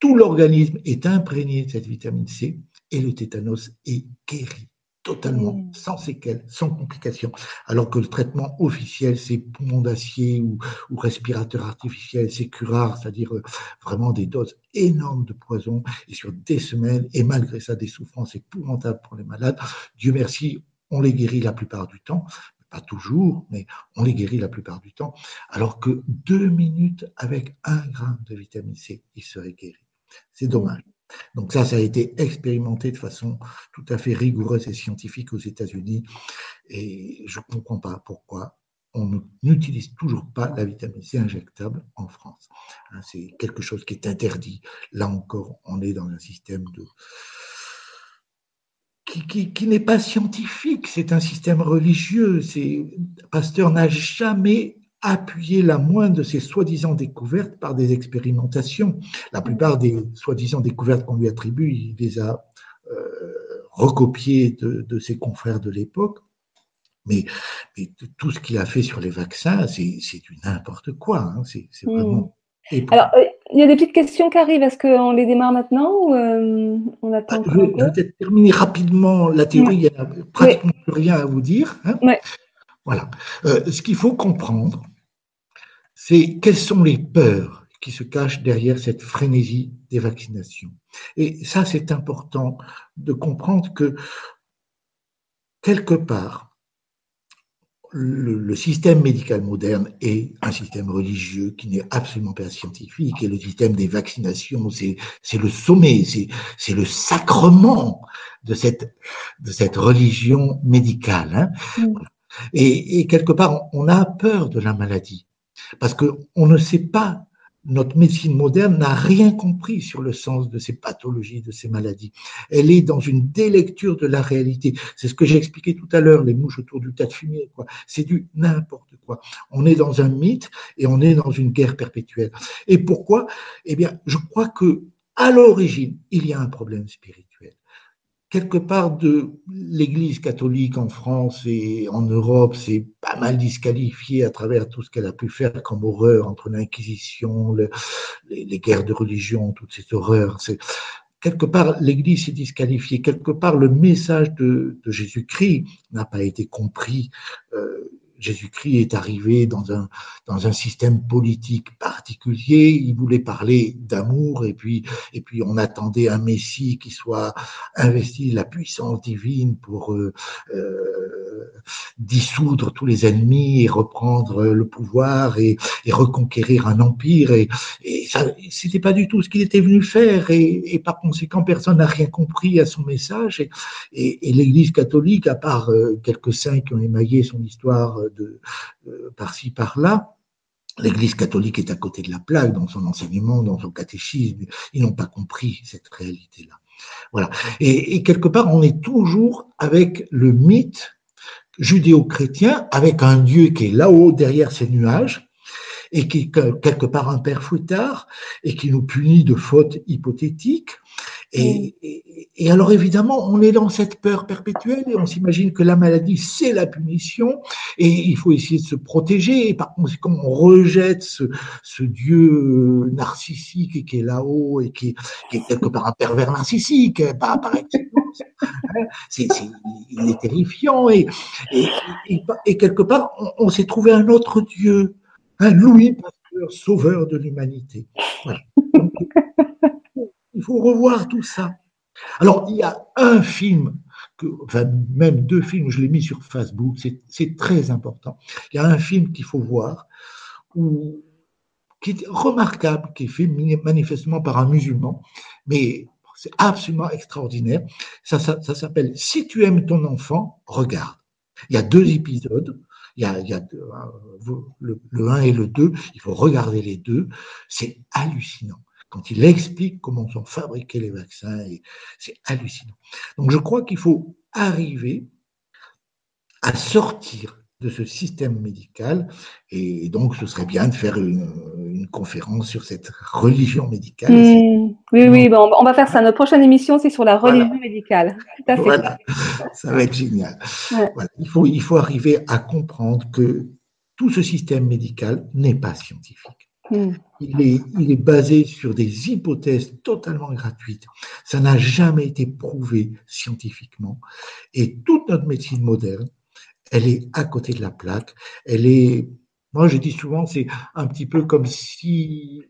tout l'organisme est imprégné de cette vitamine C et le tétanos est guéri totalement, mmh. sans séquelles, sans complications. Alors que le traitement officiel, c'est poumon d'acier ou, respirateur artificiel, c'est curare, c'est-à-dire euh, vraiment des doses énormes de poison et sur des semaines, et malgré ça, des souffrances épouvantables pour les malades. Dieu merci, on les guérit la plupart du temps. Pas toujours, mais on les guérit la plupart du temps. Alors que deux minutes avec un gramme de vitamine C, ils seraient guéris. C'est dommage. Donc ça, ça a été expérimenté de façon tout à fait rigoureuse et scientifique aux États-Unis. Et je ne comprends pas pourquoi on n'utilise toujours pas la vitamine C injectable en France. Hein, c'est quelque chose qui est interdit. Là encore, on est dans un système de qui, qui n'est pas scientifique, c'est un système religieux. Pasteur n'a jamais appuyer la moindre de ces soi-disant découvertes par des expérimentations. La plupart des soi-disant découvertes qu'on lui attribue, il les a euh, recopiées de, ses confrères de l'époque. Mais, tout ce qu'il a fait sur les vaccins, c'est du n'importe quoi. Hein. C'est hmm. vraiment. Alors, euh, il y a des petites questions qui arrivent. Est-ce qu'on les démarre maintenant ou euh, on attend ah, Je vais peut-être terminer rapidement la théorie. Il n'y a pratiquement plus rien à vous dire. Hein. Voilà. ce qu'il faut comprendre, c'est quelles sont les peurs qui se cachent derrière cette frénésie des vaccinations. Et ça, c'est important de comprendre que quelque part, le, système médical moderne est un système religieux qui n'est absolument pas scientifique et le système des vaccinations, c'est, le sommet, c'est, le sacrement de cette, de cette religion médicale. Hein. Mm. Et, et, quelque part, on a peur de la maladie. Parce qu'on ne sait pas, notre médecine moderne n'a rien compris sur le sens de ces pathologies, de ces maladies. Elle est dans une délecture de la réalité. C'est ce que j'ai expliqué tout à l'heure, les mouches autour du tas de fumier. C'est du n'importe quoi. On est dans un mythe et on est dans une guerre perpétuelle. Et pourquoi? Eh bien, je crois que à l'origine, il y a un problème spirituel quelque part de l'Église catholique en France et en Europe c'est pas mal disqualifié à travers tout ce qu'elle a pu faire comme horreur entre l'Inquisition, les, guerres de religion, toutes ces horreurs. C'est quelque part l'Église s'est disqualifiée, quelque part le message de, Jésus-Christ n'a pas été compris. Euh, Jésus-Christ est arrivé dans un, dans un système politique particulier. Il voulait parler d'amour et puis, et puis on attendait un Messie qui soit investi de la puissance divine pour euh, euh, dissoudre tous les ennemis et reprendre le pouvoir et, et reconquérir un empire. Et, et ça, c'était pas du tout ce qu'il était venu faire. Et, et par conséquent, personne n'a rien compris à son message. Et, et, l'Église catholique, à part euh, quelques saints qui ont émaillé son histoire euh, par-ci par-là. L'Église catholique est à côté de la plaque dans son enseignement, dans son catéchisme. Ils n'ont pas compris cette réalité-là. Voilà. Et, quelque part, on est toujours avec le mythe judéo-chrétien, avec un Dieu qui est là-haut derrière ces nuages, et qui est quelque part un père fouettard, et qui nous punit de fautes hypothétiques, et, et, alors évidemment, on est dans cette peur perpétuelle et on s'imagine que la maladie, c'est la punition et il faut essayer de se protéger. Et par conséquent, on rejette ce, ce Dieu narcissique qui est là-haut et qui, qui, est quelque part un pervers narcissique, pas par excellence. C'est, il est terrifiant et, et, et quelque part, on, s'est trouvé un autre Dieu, un Louis Pasteur, sauveur de l'humanité. Voilà. Il faut revoir tout ça. Alors, il y a un film, que, enfin même deux films, je l'ai mis sur Facebook, c'est très important. Il y a un film qu'il faut voir, qui est remarquable, qui est fait manifestement par un musulman, mais c'est absolument extraordinaire. Ça, s'appelle Si tu aimes ton enfant, regarde. Il y a deux épisodes. Il y a, le, le 1 et le 2. Il faut regarder les deux. C'est hallucinant quand il explique comment sont fabriqués les vaccins, c'est hallucinant. Donc je crois qu'il faut arriver à sortir de ce système médical, et donc ce serait bien de faire une, conférence sur cette religion médicale. Mmh. oui, oui, bon, on va faire ça. Notre prochaine émission, c'est sur la religion médicale. Voilà, ça va être génial. Il, faut, il faut arriver à comprendre que tout ce système médical n'est pas scientifique. Hmm. Il est, il est basé sur des hypothèses totalement gratuites. Ça n'a jamais été prouvé scientifiquement. Et toute notre médecine moderne, elle est à côté de la plaque. Elle est, moi je dis souvent, c'est un petit peu comme si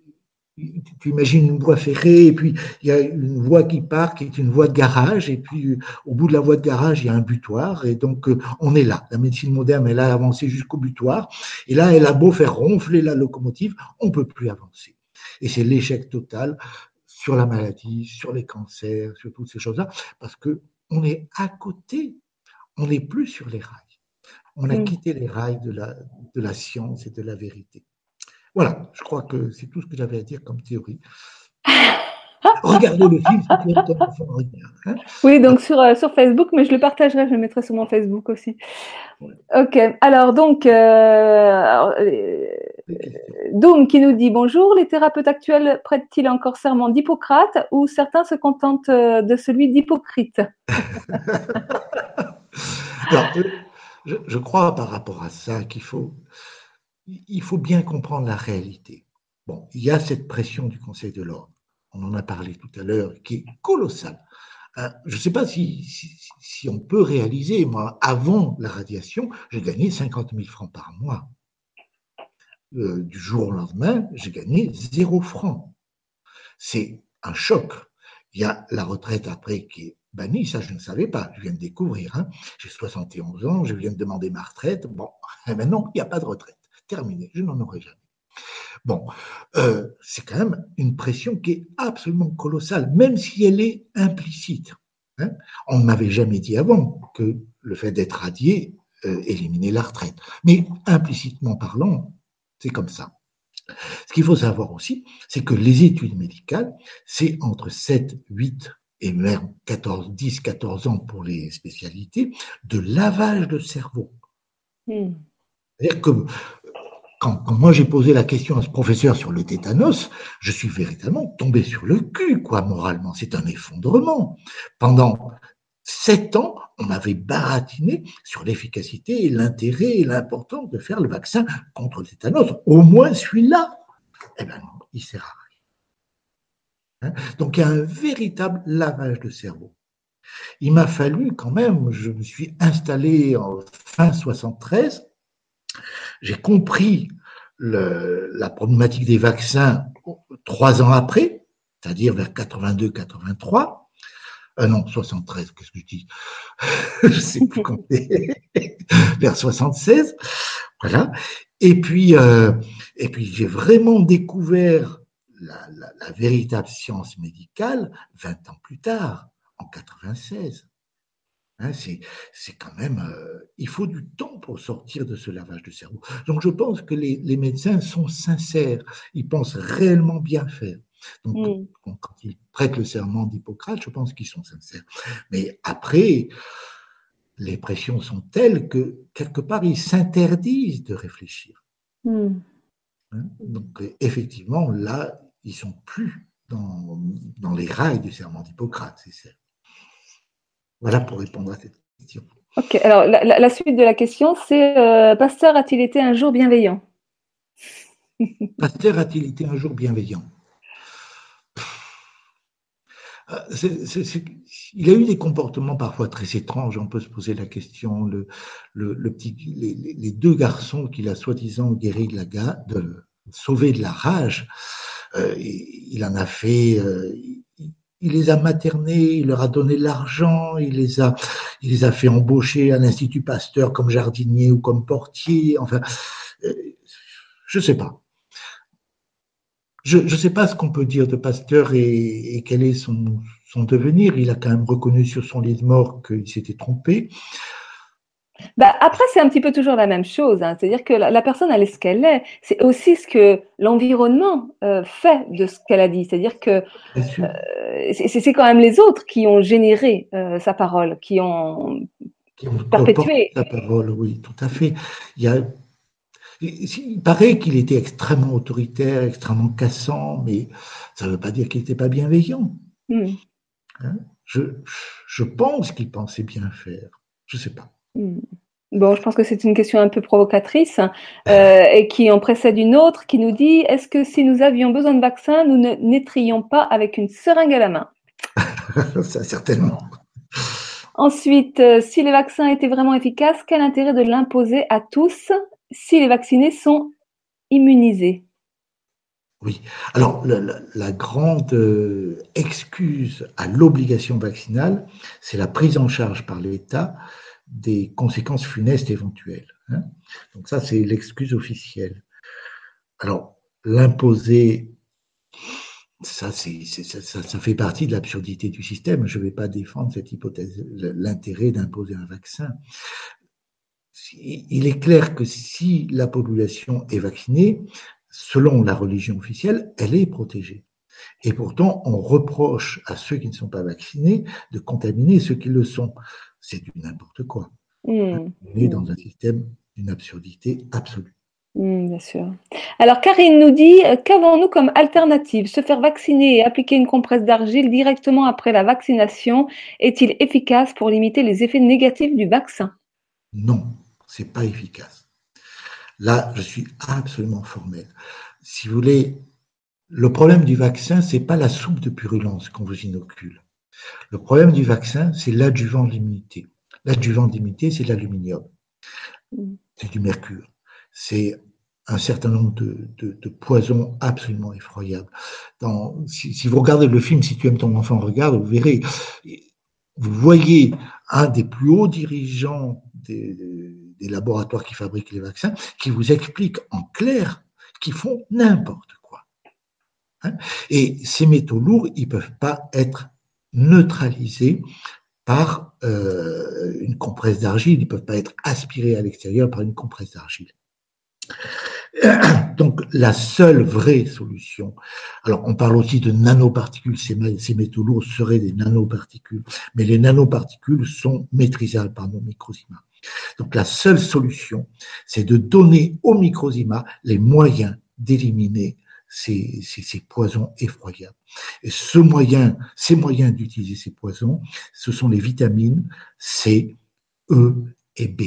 tu imagines une voie ferrée et puis il y a une voie qui part qui est une voie de garage et puis au bout de la voie de garage il y a un butoir et donc euh, on est là. La médecine moderne elle a avancé jusqu'au butoir et là elle a beau faire ronfler la locomotive, on peut plus avancer. Et c'est l'échec total sur la maladie, sur les cancers, sur toutes ces choses-là parce que on est à côté, on n'est plus sur les rails. On a Mm. quitté les rails de la, de la science et de la vérité. Voilà, je crois que c'est tout ce que j'avais à dire comme théorie. Regardez le film, c'est hein. Oui, donc sur, euh, sur Facebook, mais je le partagerai, je le mettrai sur mon Facebook aussi. Ouais. Ok, alors donc, euh, euh. Doom qui nous dit bonjour, les thérapeutes actuels prêtent-ils encore serment d'Hippocrate ou certains se contentent euh, de celui d'Hypocrite je crois par rapport à ça qu'il faut, il faut bien comprendre la réalité. Bon, il y a cette pression du Conseil de l'ordre, on en a parlé tout à l'heure, qui est colossale. Hein, je ne sais pas si, on peut réaliser, moi, avant la radiation, j'ai gagné 50 000 francs par mois. Euh, du jour au lendemain, j'ai gagné zéro franc. C'est un choc. Il y a la retraite après qui est bannie, ça je ne savais pas, je viens de découvrir. Hein. J'ai 71 ans, je viens de demander ma retraite. Bon, non, il n'y a pas de retraite. Terminé, je n'en aurai jamais. Bon, euh, c'est quand même une pression qui est absolument colossale, même si elle est implicite. Hein. On ne m'avait jamais dit avant que le fait d'être radié euh, éliminait la retraite. Mais implicitement parlant, c'est comme ça. Ce qu'il faut savoir aussi, c'est que les études médicales, c'est entre 7, 8 et même 14, 10, 14 ans pour les spécialités de lavage de cerveau. Hmm. C'est-à-dire que quand, moi j'ai posé la question à ce professeur sur le tétanos, je suis véritablement tombé sur le cul, quoi, moralement. C'est un effondrement. Pendant sept ans, on m'avait baratiné sur l'efficacité l'intérêt et l'importance de faire le vaccin contre le tétanos. Au moins celui-là. Eh bien non, il sert à rien. Hein? Donc il y a un véritable lavage de cerveau. Il m'a fallu quand même, je me suis installé en fin 73, j'ai compris le, la problématique des vaccins trois ans après, c'est-à-dire vers 82-83. Euh, non, 73, qu'est-ce que je dis? Je sais plus compter. vers 76, voilà. Et puis, euh, et puis j'ai vraiment découvert la, la, la, véritable science médicale 20 ans plus tard, en 96. Hein, c'est, c'est quand même, euh, il faut du temps pour sortir de ce lavage de cerveau. Donc je pense que les, les médecins sont sincères, ils pensent réellement bien faire. Donc Hmm. quand, quand ils prêtent le serment d'Hippocrate, je pense qu'ils sont sincères. Mais après, les pressions sont telles que quelque part ils s'interdisent de réfléchir. Hmm. Hein, Donc effectivement, là, ils sont plus dans, dans les rails du serment d'Hippocrate, c'est certain. Voilà pour répondre à cette question. Ok, alors la, suite de la question, c'est euh, Pasteur a-t-il été un jour bienveillant? Pasteur a-t-il été un jour bienveillant? Euh, Il a eu des comportements parfois très étranges. On peut se poser la question. Le, le, le petit, les, deux garçons qu'il a soi-disant guéri de la de sauvé de la rage, euh, il, il en a fait. euh, il, les a maternés, il leur a donné de l'argent, il les a, fait embaucher à l'Institut Pasteur comme jardinier ou comme portier. Enfin, euh, je sais pas. Je ne sais pas ce qu'on peut dire de Pasteur et, quel est son devenir. Il a quand même reconnu sur son lit de mort qu'il s'était trompé. Bah, après, c'est un petit peu toujours la même chose. hein. C'est-à-dire que la, la personne, elle est ce qu'elle est. C'est aussi ce que l'environnement euh, fait de ce qu'elle a dit. C'est-à-dire que euh, c'est quand même les autres qui ont généré euh, sa parole, qui ont qui ont perpétué. sa parole, oui, tout à fait. Il, y a, il il paraît qu'il était extrêmement autoritaire, extrêmement cassant, mais ça ne veut pas dire qu'il n'était pas bienveillant. Hmm, Je, je pense qu'il pensait bien faire. Je ne sais pas. Hmm. Bon, je pense que c'est une question un peu provocatrice euh, et qui en précède une autre qui nous dit est-ce que si nous avions besoin de vaccins, nous ne naîtrions pas avec une seringue à la main? Ça, certainement. Ensuite, euh, si les vaccins étaient vraiment efficaces, quel intérêt de l'imposer à tous si les vaccinés sont immunisés? Oui. Alors, la, la grande euh, excuse à l'obligation vaccinale, c'est la prise en charge par l'État des conséquences funestes éventuelles. Hein. Donc ça, c'est l'excuse officielle. Alors, l'imposer, ça, ça, ça, fait partie de l'absurdité du système. Je ne vais pas défendre cette hypothèse, l'intérêt d'imposer un vaccin. Il est clair que si la population est vaccinée, selon la religion officielle, elle est protégée. Et pourtant, on reproche à ceux qui ne sont pas vaccinés de contaminer ceux qui le sont c'est du n'importe quoi. Mmh. On est dans un système d'une absurdité absolue. Mmh, bien sûr. Alors Karine nous dit, euh, qu'avons-nous comme alternative? Se faire vacciner et appliquer une compresse d'argile directement après la vaccination est-il efficace pour limiter les effets négatifs du vaccin? Non, c'est pas efficace. Là, je suis absolument formel. Si vous voulez, le problème du vaccin, c'est pas la soupe de purulence qu'on vous inocule. Le problème du vaccin, c'est l'adjuvant de l'immunité. L'adjuvant d'immunité, c'est l'aluminium, c'est du mercure, c'est un certain nombre de, poisons absolument effroyables. si, vous regardez le film, si tu aimes ton enfant, regarde, vous verrez, vous voyez un des plus hauts dirigeants des, laboratoires qui fabriquent les vaccins qui vous explique en clair qu'ils font n'importe. Et ces métaux lourds, ils peuvent pas être neutralisés par euh, une compresse d'argile. Ils ne peuvent pas être aspirés à l'extérieur par une compresse d'argile. Donc la seule vraie solution, alors on parle aussi de nanoparticules, ces métaux lourds seraient des nanoparticules, mais les nanoparticules sont maîtrisables par nos microzymas. Donc la seule solution, c'est de donner aux microzymas les moyens d'éliminer ces, poisons effroyables. Et ce moyen, ces moyens d'utiliser ces poisons, ce sont les vitamines C, E et B.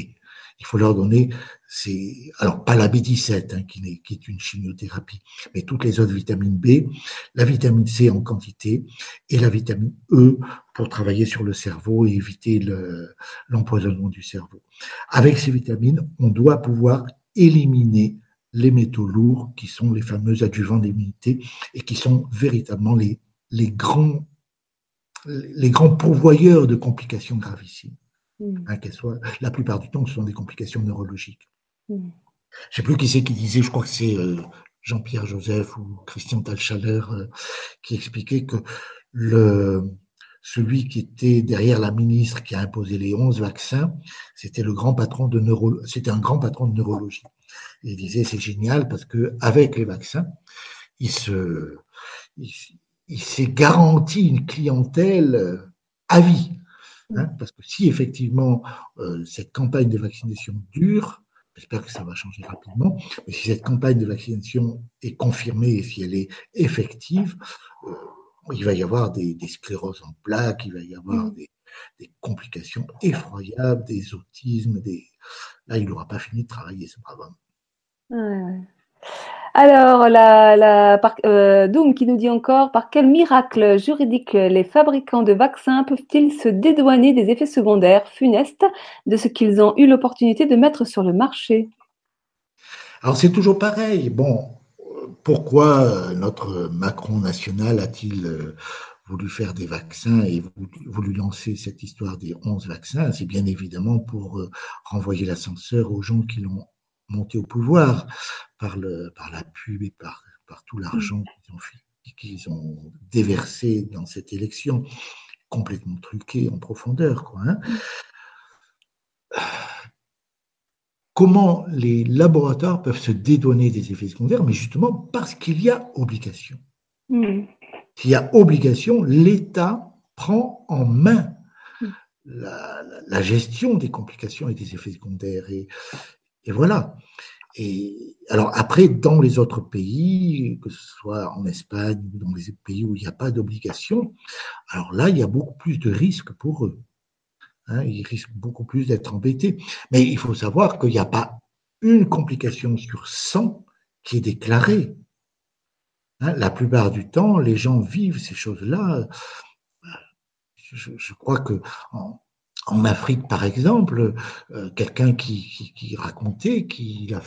Il faut leur donner, alors pas la B17 hein, qui, est, une chimiothérapie, mais toutes les autres vitamines B, la vitamine C en quantité et la vitamine E pour travailler sur le cerveau et éviter l'empoisonnement du cerveau. Avec ces vitamines, on doit pouvoir éliminer les métaux lourds qui sont les fameux adjuvants d'immunité et qui sont véritablement les, les, grands, les grands pourvoyeurs de complications gravissimes. Mm. Hein, soient, la plupart du temps, ce sont des complications neurologiques. Mm. Je ne sais plus qui c'est qui disait, je crois que c'est euh, Jean-Pierre Joseph ou Christian Talchaler euh, qui expliquait que le, celui qui était derrière la ministre qui a imposé les 11 vaccins, c'était le grand patron de neuro, c'était un grand patron de neurologie. Il disait c'est génial parce que avec les vaccins, il se, il, s'est garanti une clientèle euh, à vie. Hein, parce que si effectivement euh, cette campagne de vaccination dure, j'espère que ça va changer rapidement, mais si cette campagne de vaccination est confirmée et si elle est effective, euh, il va y avoir des, scléroses en plaques, il va y avoir mm. des, complications effroyables, des autismes, des... là, il n'aura pas fini de travailler, ce brave homme. Alors, la, la euh, Doom qui nous dit encore, par quel miracle juridique les fabricants de vaccins peuvent-ils se dédouaner des effets secondaires funestes de ce qu'ils ont eu l'opportunité de mettre sur le marché? Alors, c'est toujours pareil. Bon, pourquoi euh, notre Macron national a-t-il euh, voulu faire des vaccins et voulu lancer cette histoire des 11 vaccins? C'est bien évidemment pour renvoyer l'ascenseur aux gens qui l'ont monté au pouvoir par, le, par la pub et par, par tout l'argent mm. qu'ils ont, ont, déversé dans cette élection, complètement truquée en profondeur. Quoi, hein. mm comment les laboratoires peuvent se dédouaner des effets secondaires, mais justement parce qu'il y a obligation. Hmm. S'il y a obligation, l'État prend en main hmm. la, gestion des complications et des effets secondaires. Et, voilà. Et alors après, dans les autres pays, que ce soit en Espagne ou dans les pays où il n'y a pas d'obligation, alors là, il y a beaucoup plus de risques pour eux. Hein, il risque beaucoup plus d'être embêté. Mais il faut savoir qu'il n'y a pas une complication sur 100 qui est déclarée. Hein, la plupart du temps, les gens vivent ces choses-là. Je, crois que Afrique, par exemple, euh, quelqu'un qui, racontait qu'il a,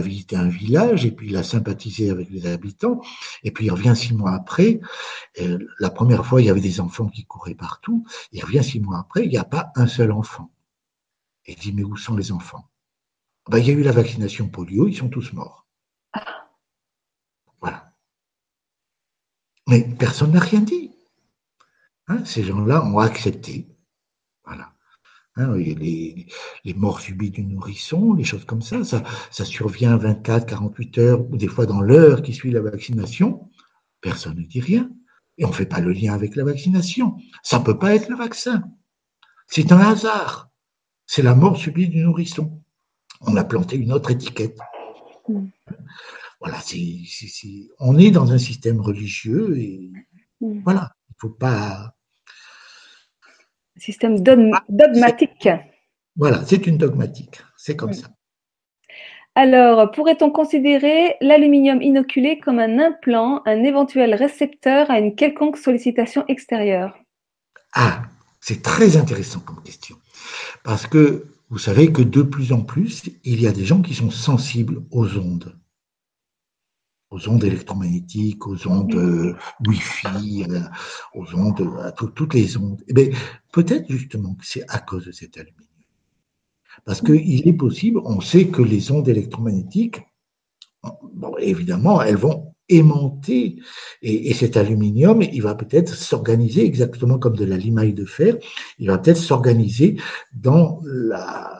visité un village et puis il a sympathisé avec les habitants, et puis il revient six mois après. la première fois, il y avait des enfants qui couraient partout. Il revient six mois après, il n'y a pas un seul enfant. Il dit, mais où sont les enfants? Ben, Il y a eu la vaccination polio, ils sont tous morts. Voilà. Mais personne n'a rien dit. Hein, ces gens-là ont accepté. Hein, les, morts subies du nourrisson, les choses comme ça, ça, ça survient 24, 48 heures ou des fois dans l'heure qui suit la vaccination. Personne ne dit rien. Et on ne fait pas le lien avec la vaccination. Ça ne peut pas être le vaccin. C'est un hasard. C'est la mort subie du nourrisson. On a planté une autre étiquette. Mm. Voilà, c'est, on est dans un système religieux et mm. voilà, il ne faut pas Système ah, dogmatique. Voilà, c'est une dogmatique. C'est comme ça. Alors, pourrait-on considérer l'aluminium inoculé comme un implant, un éventuel récepteur à une quelconque sollicitation extérieure? Ah, c'est très intéressant comme question. Parce que vous savez que de plus en plus, il y a des gens qui sont sensibles aux ondes aux ondes électromagnétiques, aux ondes euh, Wi-Fi, euh, aux ondes, à toutes les ondes. Eh bien, peut-être justement que c'est à cause de cet aluminium. Parce qu'il est possible, on sait que les ondes électromagnétiques, bon, évidemment, elles vont aimanté et, cet aluminium, il va peut-être s'organiser exactement comme de la limaille de fer, il va peut-être s'organiser dans,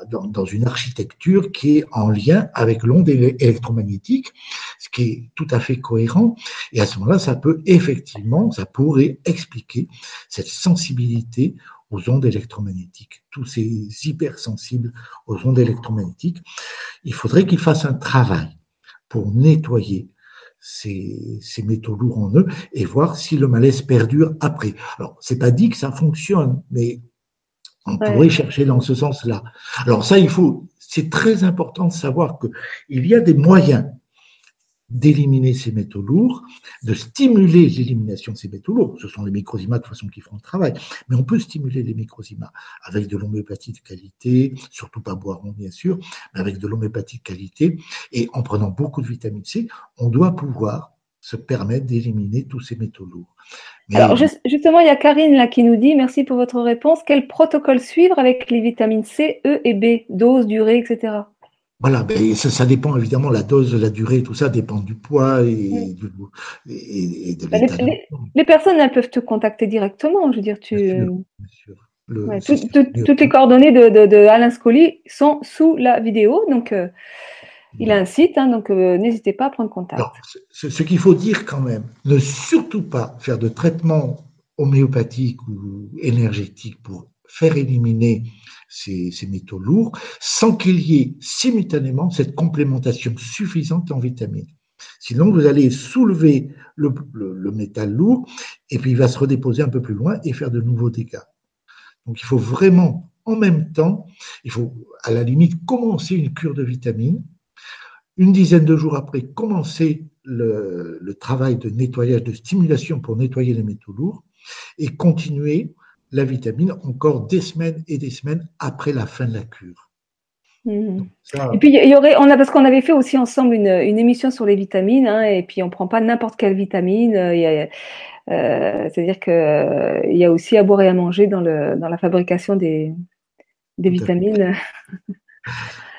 dans, une architecture qui est en lien avec l'onde électromagnétique, ce qui est tout à fait cohérent. Et à ce moment-là, ça peut effectivement, ça pourrait expliquer cette sensibilité aux ondes électromagnétiques, tous ces hypersensibles aux ondes électromagnétiques. Il faudrait qu'ils fassent un travail pour nettoyer ces, métaux lourds en eux et voir si le malaise perdure après. Alors, c'est pas dit que ça fonctionne, mais on pourrait chercher dans ce sens-là. Alors ça, il faut, c'est très important de savoir que il y a des moyens d'éliminer ces métaux lourds, de stimuler l'élimination de ces métaux lourds. Ce sont les microzymas de toute façon qui font le travail. Mais on peut stimuler les microzymas avec de l'homéopathie de qualité, surtout pas boiron bien sûr, mais avec de l'homéopathie de qualité. Et en prenant beaucoup de vitamine C, on doit pouvoir se permettre d'éliminer tous ces métaux lourds. Alors justement, il y a Karine là qui nous dit, merci pour votre réponse, quel protocole suivre avec les vitamines C, E et B, dose, durée, etc. Voilà, ben, ça, dépend évidemment, la dose, la durée, tout ça dépend du poids et, du, et, de ben, l'état. Les, personnes, elles peuvent te contacter directement. Je veux dire, tu. Bien sûr, toutes les coordonnées de, de, Alain Scoli sont sous la vidéo. Donc, euh, il a un site, hein, donc euh, n'hésitez pas à prendre contact. ce, ce qu'il faut dire quand même, ne surtout pas faire de traitement homéopathique ou énergétique pour faire éliminer ces, métaux lourds sans qu'il y ait simultanément cette complémentation suffisante en vitamines. Sinon, vous allez soulever le, métal lourd et puis il va se redéposer un peu plus loin et faire de nouveaux dégâts. Donc il faut vraiment, en même temps, il faut à la limite commencer une cure de vitamines. Une dizaine de jours après, commencer le, travail de nettoyage, de stimulation pour nettoyer les métaux lourds et continuer la vitamine encore des semaines et des semaines après la fin de la cure. Mhm. et puis il y aurait, on a parce qu'on avait fait aussi ensemble une, émission sur les vitamines, hein, et puis on prend pas n'importe quelle vitamine. Euh, c'est-à-dire qu'il euh, y a aussi à boire et à manger dans, le, dans la fabrication des, des vitamines.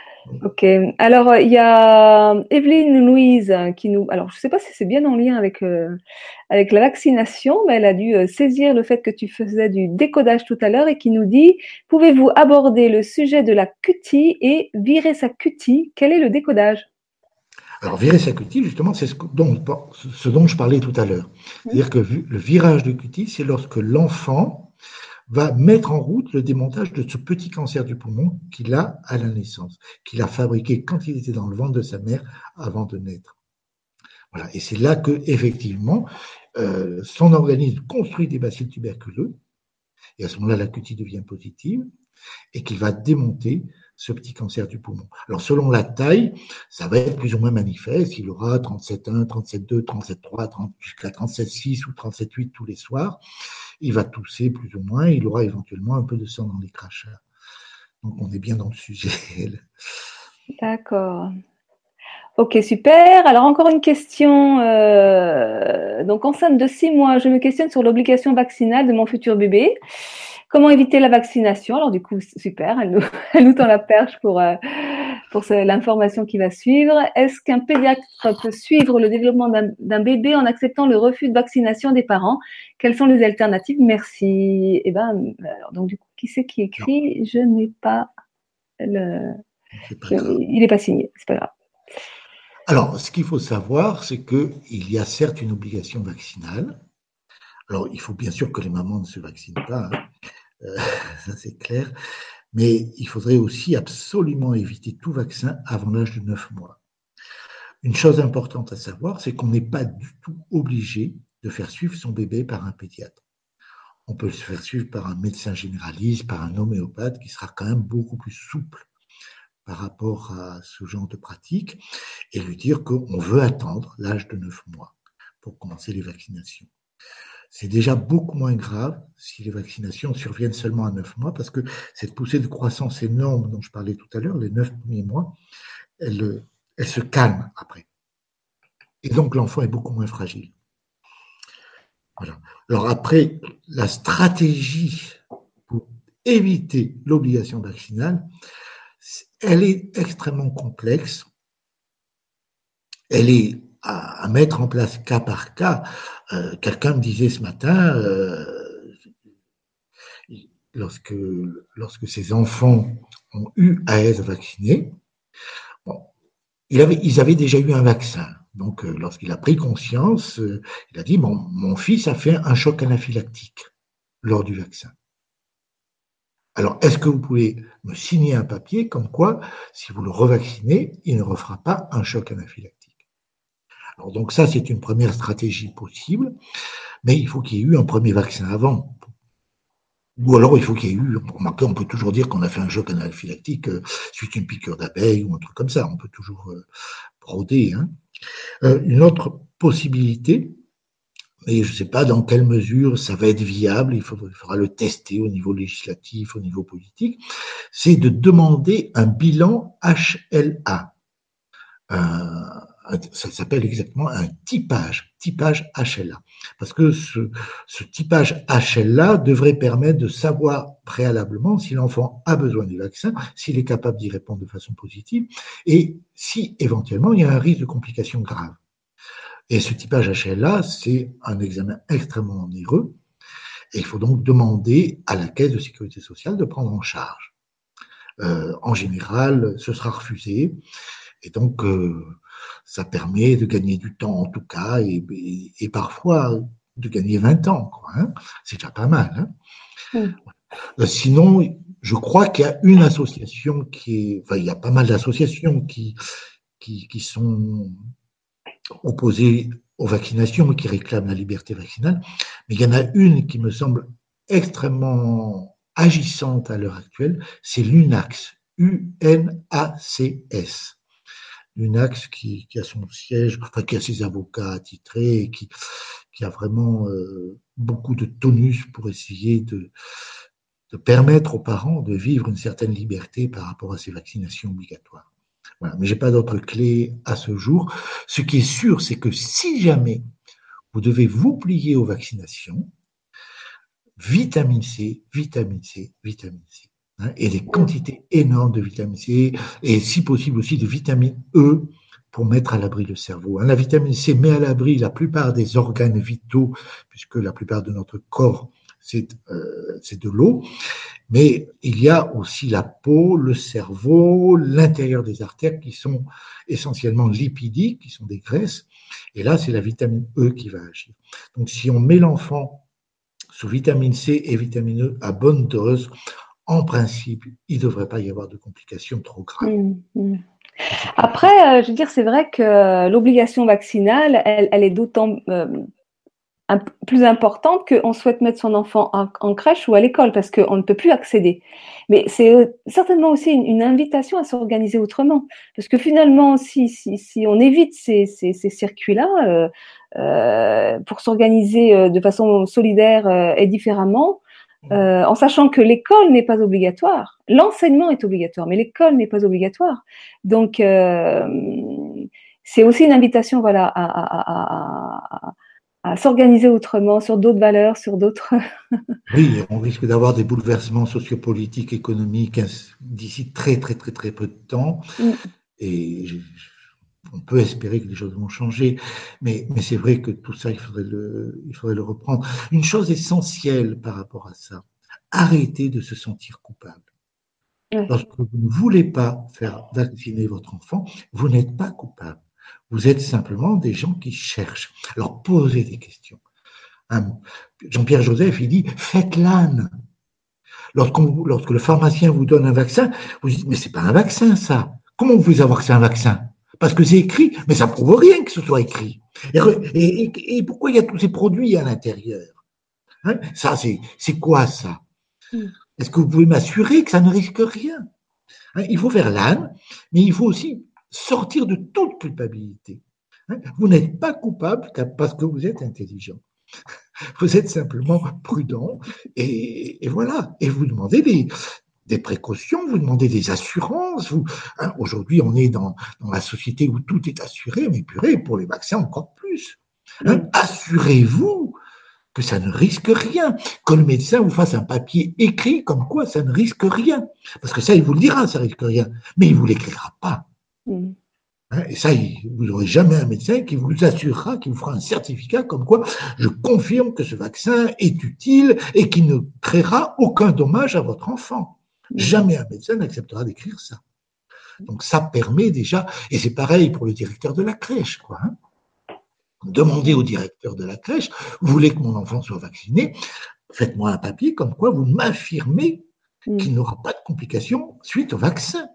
Ok. Alors, euh, il y a Evelyne Louise qui nous. Alors, je ne sais pas si c'est bien en lien avec, euh, avec la vaccination, mais elle a dû euh, saisir le fait que tu faisais du décodage tout à l'heure et qui nous dit Pouvez-vous aborder le sujet de la cutie et virer sa cutie? Quel est le décodage? Alors, virer sa cutie, justement, c'est ce dont, ce dont je parlais tout à l'heure. C'est-à-dire que le virage de cutie, c'est lorsque l'enfant va mettre en route le démontage de ce petit cancer du poumon qu'il a à la naissance, qu'il a fabriqué quand il était dans le ventre de sa mère avant de naître. Voilà. Et c'est là que, effectivement, euh, son organisme construit des bacilles tuberculeux, et à ce moment-là, la cutie devient positive, et qu'il va démonter ce petit cancer du poumon. Alors, selon la taille, ça va être plus ou moins manifeste. Il aura 37,1, 37,2, 37,3, jusqu'à 37,6 ou 37,8 tous les soirs. Il va tousser plus ou moins. Il aura éventuellement un peu de sang dans les crachats. Donc, on est bien dans le sujet. D'accord. Ok, super. Alors encore une question. Euh, donc enceinte de six mois, je me questionne sur l'obligation vaccinale de mon futur bébé. Comment éviter la vaccination? Alors du coup, super, elle nous, tend la perche pour, euh, pour l'information qui va suivre. Est-ce qu'un pédiatre peut suivre le développement d'un bébé en acceptant le refus de vaccination des parents? Quelles sont les alternatives? Merci. Eh ben, alors, donc du coup, qui c'est qui écrit? Je n'ai pas le. il n'est pas signé, c'est pas grave. Alors, ce qu'il faut savoir, c'est qu'il y a certes une obligation vaccinale. Alors, il faut bien sûr que les mamans ne se vaccinent pas, hein. euh, ça c'est clair, mais il faudrait aussi absolument éviter tout vaccin avant l'âge de 9 mois. Une chose importante à savoir, c'est qu'on n'est pas du tout obligé de faire suivre son bébé par un pédiatre. On peut se faire suivre par un médecin généraliste, par un homéopathe qui sera quand même beaucoup plus souple par rapport à ce genre de pratique et lui dire qu'on veut attendre l'âge de 9 mois pour commencer les vaccinations. C'est déjà beaucoup moins grave si les vaccinations surviennent seulement à 9 mois parce que cette poussée de croissance énorme dont je parlais tout à l'heure, les 9 premiers mois, elle, se calme après. Et donc l'enfant est beaucoup moins fragile. Alors après, la stratégie pour éviter l'obligation vaccinale, elle est extrêmement complexe. Elle est à, mettre en place cas par cas. Euh, quelqu'un me disait ce matin, euh, lorsque, lorsque ses enfants ont eu à être vaccinés, bon, il avait, ils avaient déjà eu un vaccin. Donc, euh, lorsqu'il a pris conscience, il a dit, mon fils a fait un choc anaphylactique lors du vaccin. Alors, est-ce que vous pouvez me signer un papier comme quoi, si vous le revaccinez, il ne refera pas un choc anaphylactique? Alors, donc ça, c'est une première stratégie possible, mais il faut qu'il y ait eu un premier vaccin avant. Ou alors, il faut qu'il y ait eu, remarquez, on peut toujours dire qu'on a fait un choc anaphylactique euh, suite à une piqûre d'abeille ou un truc comme ça. On peut toujours euh, broder. Hein. Euh, une autre possibilité, mais je ne sais pas dans quelle mesure ça va être viable, il faudra, le tester au niveau législatif, au niveau politique, c'est de demander un bilan HLA. Ça s'appelle exactement un typage, typage HLA. Parce que ce, typage HLA devrait permettre de savoir préalablement si l'enfant a besoin du vaccin, s'il est capable d'y répondre de façon positive, et si éventuellement il y a un risque de complications graves. Et ce typage HLA, c'est un examen extrêmement onéreux. Et il faut donc demander à la Caisse de sécurité sociale de prendre en charge. Euh, en général, ce sera refusé. Et donc, euh, ça permet de gagner du temps en tout cas, et, et, parfois de gagner 20 ans. Hein. C'est déjà pas mal. Hein. Euh, sinon, je crois qu'il y a une association qui est, enfin, il y a pas mal d'associations qui, qui, qui sont opposés aux vaccinations qui réclament la liberté vaccinale, mais il y en a une qui me semble extrêmement agissante à l'heure actuelle, c'est l'UNAX, U-N-A-C-S. L'UNAX qui, qui, a son siège, qui a ses avocats attitrés et qui, a vraiment euh, beaucoup de tonus pour essayer de, de permettre aux parents de vivre une certaine liberté par rapport à ces vaccinations obligatoires. Voilà, mais j'ai pas d'autres clés à ce jour. Ce qui est sûr, c'est que si jamais vous devez vous plier aux vaccinations, vitamine C, vitamine C, vitamine C, hein, et des quantités énormes de vitamine C, et si possible aussi de vitamine E pour mettre à l'abri le cerveau. Hein. La vitamine C met à l'abri la plupart des organes vitaux, puisque la plupart de notre corps euh, c'est de l'eau, mais il y a aussi la peau, le cerveau, l'intérieur des artères qui sont essentiellement lipidiques, qui sont des graisses, et là c'est la vitamine E qui va agir. Donc si on met l'enfant sous vitamine C et vitamine E à bonne dose, en principe, il ne devrait pas y avoir de complications trop graves. Mmh, mmh. Après, euh, je veux dire, c'est vrai que l'obligation vaccinale, elle, est d'autant euh, plus importante qu'on souhaite mettre son enfant en, crèche ou à l'école parce qu'on ne peut plus accéder. Mais c'est euh, certainement aussi une, invitation à s'organiser autrement. Parce que finalement, si, on évite ces, circuits-là, euh, euh, pour s'organiser euh, de façon solidaire euh, et différemment, euh, en sachant que l'école n'est pas obligatoire. L'enseignement est obligatoire, mais l'école n'est pas obligatoire. Donc, euh, c'est aussi une invitation, voilà, à, à, à, à s'organiser autrement, sur d'autres valeurs, sur d'autres. oui, on risque d'avoir des bouleversements sociopolitiques, économiques d'ici très, très, très, très peu de temps. Mm. Et je, on peut espérer que les choses vont changer, mais, mais c'est vrai que tout ça, il faudrait, le, il faudrait le reprendre. Une chose essentielle par rapport à ça, arrêtez de se sentir coupable. Lorsque vous ne voulez pas faire vacciner votre enfant, vous n'êtes pas coupable. Vous êtes simplement des gens qui cherchent. Alors posez des questions. Jean-Pierre Joseph, il dit, faites l'âne. Lorsque le pharmacien vous donne un vaccin, vous dites, mais c'est pas un vaccin, ça. Comment vous pouvez savoir que c'est un vaccin? Parce que c'est écrit, mais ça prouve rien que ce soit écrit. Et, pourquoi il y a tous ces produits à l'intérieur hein? Ça, c'est quoi ça? Hmm. Est-ce que vous pouvez m'assurer que ça ne risque rien? Hein Il faut faire l'âne, mais il faut aussi sortir de toute culpabilité. Hein vous n'êtes pas coupable parce que vous êtes intelligent. Vous êtes simplement prudent et, et voilà. Et vous demandez des, des précautions, vous demandez des assurances. Hein, aujourd'hui, on est dans, la société où tout est assuré, mais purée, pour les vaccins encore plus. Hein, assurez-vous que ça ne risque rien, que le médecin vous fasse un papier écrit comme quoi ça ne risque rien. Parce que ça, il vous le dira, ça risque rien, mais il vous l'écrira pas. Mm. Hein, et ça, vous n'aurez jamais un médecin qui vous assurera, qui vous fera un certificat comme quoi je confirme que ce vaccin est utile et qui ne créera aucun dommage à votre enfant. Jamais un médecin n'acceptera d'écrire ça. Donc ça permet déjà, et c'est pareil pour le directeur de la crèche, quoi. Hein. Demandez au directeur de la crèche, vous voulez que mon enfant soit vacciné, faites-moi un papier comme quoi vous m'affirmez mm. qu'il n'aura pas de complications suite au vaccin.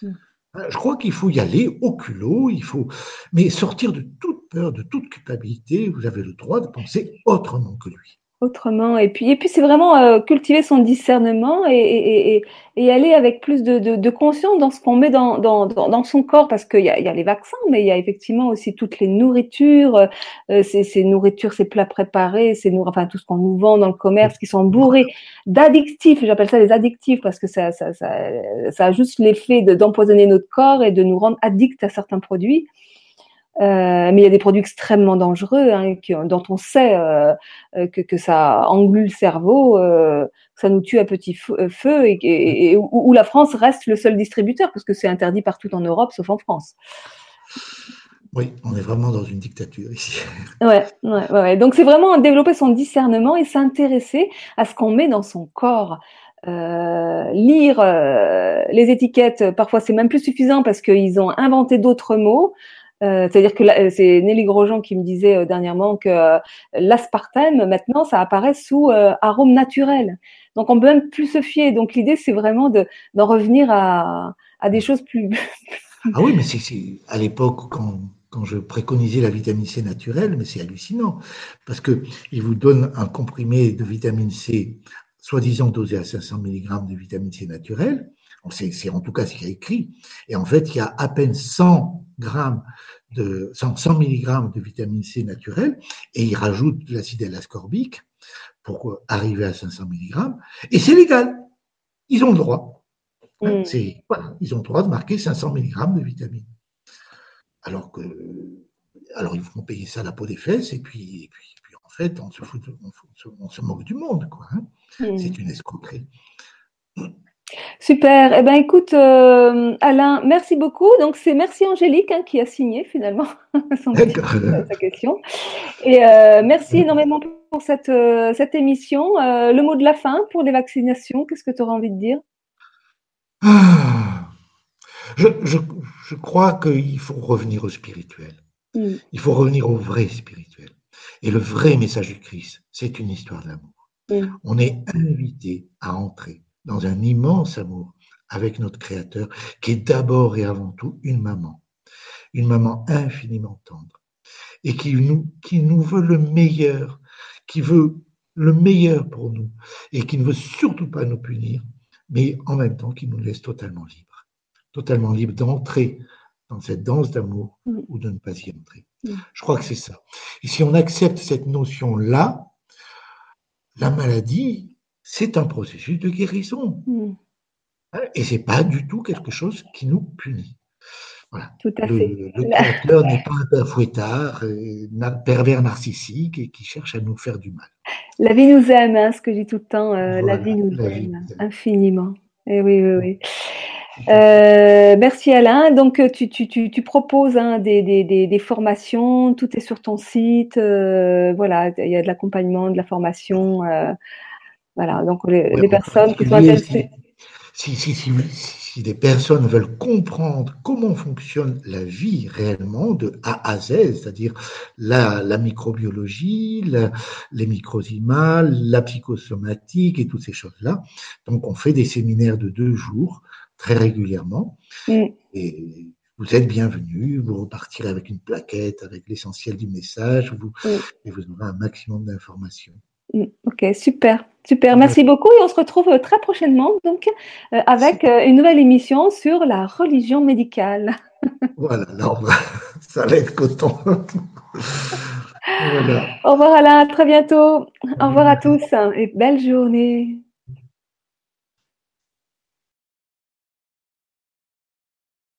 Mm. Hein, je crois qu'il faut y aller au culot, il faut, mais sortir de toute peur, de toute culpabilité. Vous avez le droit de penser autrement que lui autrement. Et puis, et puis c'est vraiment euh, cultiver son discernement et, et, et, aller avec plus de, de, conscience dans ce qu'on met dans, dans, dans, son corps, parce qu'il y a, y a les vaccins, mais il y a effectivement aussi toutes les nourritures, euh, ces, nourritures, ces plats préparés, ces enfin tout ce qu'on nous vend dans le commerce, qui sont bourrés d'addictifs. J'appelle ça les addictifs parce que ça, ça, ça, ça a juste l'effet d'empoisonner notre corps et de nous rendre addicts à certains produits. Euh, mais il y a des produits extrêmement dangereux hein, dont on sait euh, euh, que, que, ça englue le cerveau, euh, ça nous tue à petit feu, et, et, où, la France reste le seul distributeur parce que c'est interdit partout en Europe sauf en France. Oui, on est vraiment dans une dictature ici. Ouais, ouais, ouais. donc c'est vraiment développer son discernement et s'intéresser à ce qu'on met dans son corps. Euh, lire euh, les étiquettes, parfois c'est même plus suffisant parce qu'ils ont inventé d'autres mots. Euh, c'est-à-dire que euh, c'est Nelly Grosjean qui me disait euh, dernièrement que l'aspartame, maintenant, ça apparaît sous arôme naturel. Donc, on peut même plus se fier. Donc, l'idée, c'est vraiment d'en revenir à, des choses plus. ah oui, mais c'est à l'époque, quand, je préconisais la vitamine C naturelle, mais c'est hallucinant. Parce que il vous donne un comprimé de vitamine C, soi-disant dosé à 500 mg de vitamine C naturelle. C'est en tout cas ce qu'il y a écrit. Et en fait, il y a à peine 100 grammes de 100, mg de vitamine C naturelle et ils rajoutent l'acide L-ascorbique pour arriver à 500 mg et c'est légal. Ils ont le droit. Hein, mm. voilà, ils ont le droit de marquer 500 mg de vitamine. Alors que, alors ils vont payer ça à la peau des fesses et puis, puis, en fait, on se, fout, on, se, moque du monde, quoi. Hein. Mm. C'est une escroquerie. Super. Eh ben, écoute, euh, Alain, merci beaucoup. Donc, c'est merci Angélique hein, qui a signé finalement son sa question. Et euh, merci énormément pour cette, euh, cette émission. le mot de la fin pour les vaccinations, qu'est-ce que tu auras envie de dire? Ah. je, je, je, crois qu'il faut revenir au spirituel. Mm. Il faut revenir au vrai spirituel. Et le vrai message du Christ, c'est une histoire d'amour. Mm. On est invité à entrer dans un immense amour avec notre Créateur, qui est d'abord et avant tout une maman, une maman infiniment tendre, et qui nous, qui nous veut le meilleur qui veut le meilleur pour nous et qui ne veut surtout pas nous punir, mais en même temps qui nous laisse totalement libres, totalement libres d'entrer dans cette danse d'amour ou de ne pas y entrer. Je crois que c'est ça. Et si on accepte cette notion-là, la maladie, c'est un processus de guérison. Mm. hein, Et c'est pas du tout quelque chose qui nous punit. Tout à fait. Le, le créateur n'est pas un père fouettard, na- pervers narcissique et qui cherche à nous faire du mal. La vie nous aime, hein, ce que je dis tout le temps. euh, Voilà, la vie nous la aime infiniment. Et oui, oui, oui. Euh, merci Alain. Donc euh, tu, tu, tu, tu proposes hein, des, des, des, des formations, tout est sur ton site. euh, voilà, il y a de l'accompagnement, de la formation. Euh, voilà, donc les, en personnes qui sont intéressées. Si, si, si, si, si des personnes veulent comprendre comment fonctionne la vie réellement de A à Z, c'est-à-dire la, la microbiologie, la- les microzymas, la psychosomatique et toutes ces choses-là, donc on fait des séminaires de deux jours très régulièrement Mm. et vous êtes bienvenus, vous repartirez avec une plaquette, avec l'essentiel du message, vous, Mm. et vous aurez un maximum d'informations. Ok, super, super. Merci beaucoup et on se retrouve euh, très prochainement donc euh, avec euh, une nouvelle émission sur la religion médicale. Voilà, là, on va- ça être coton. voilà. Au revoir Alain, à très bientôt. Au revoir à tous et belle journée.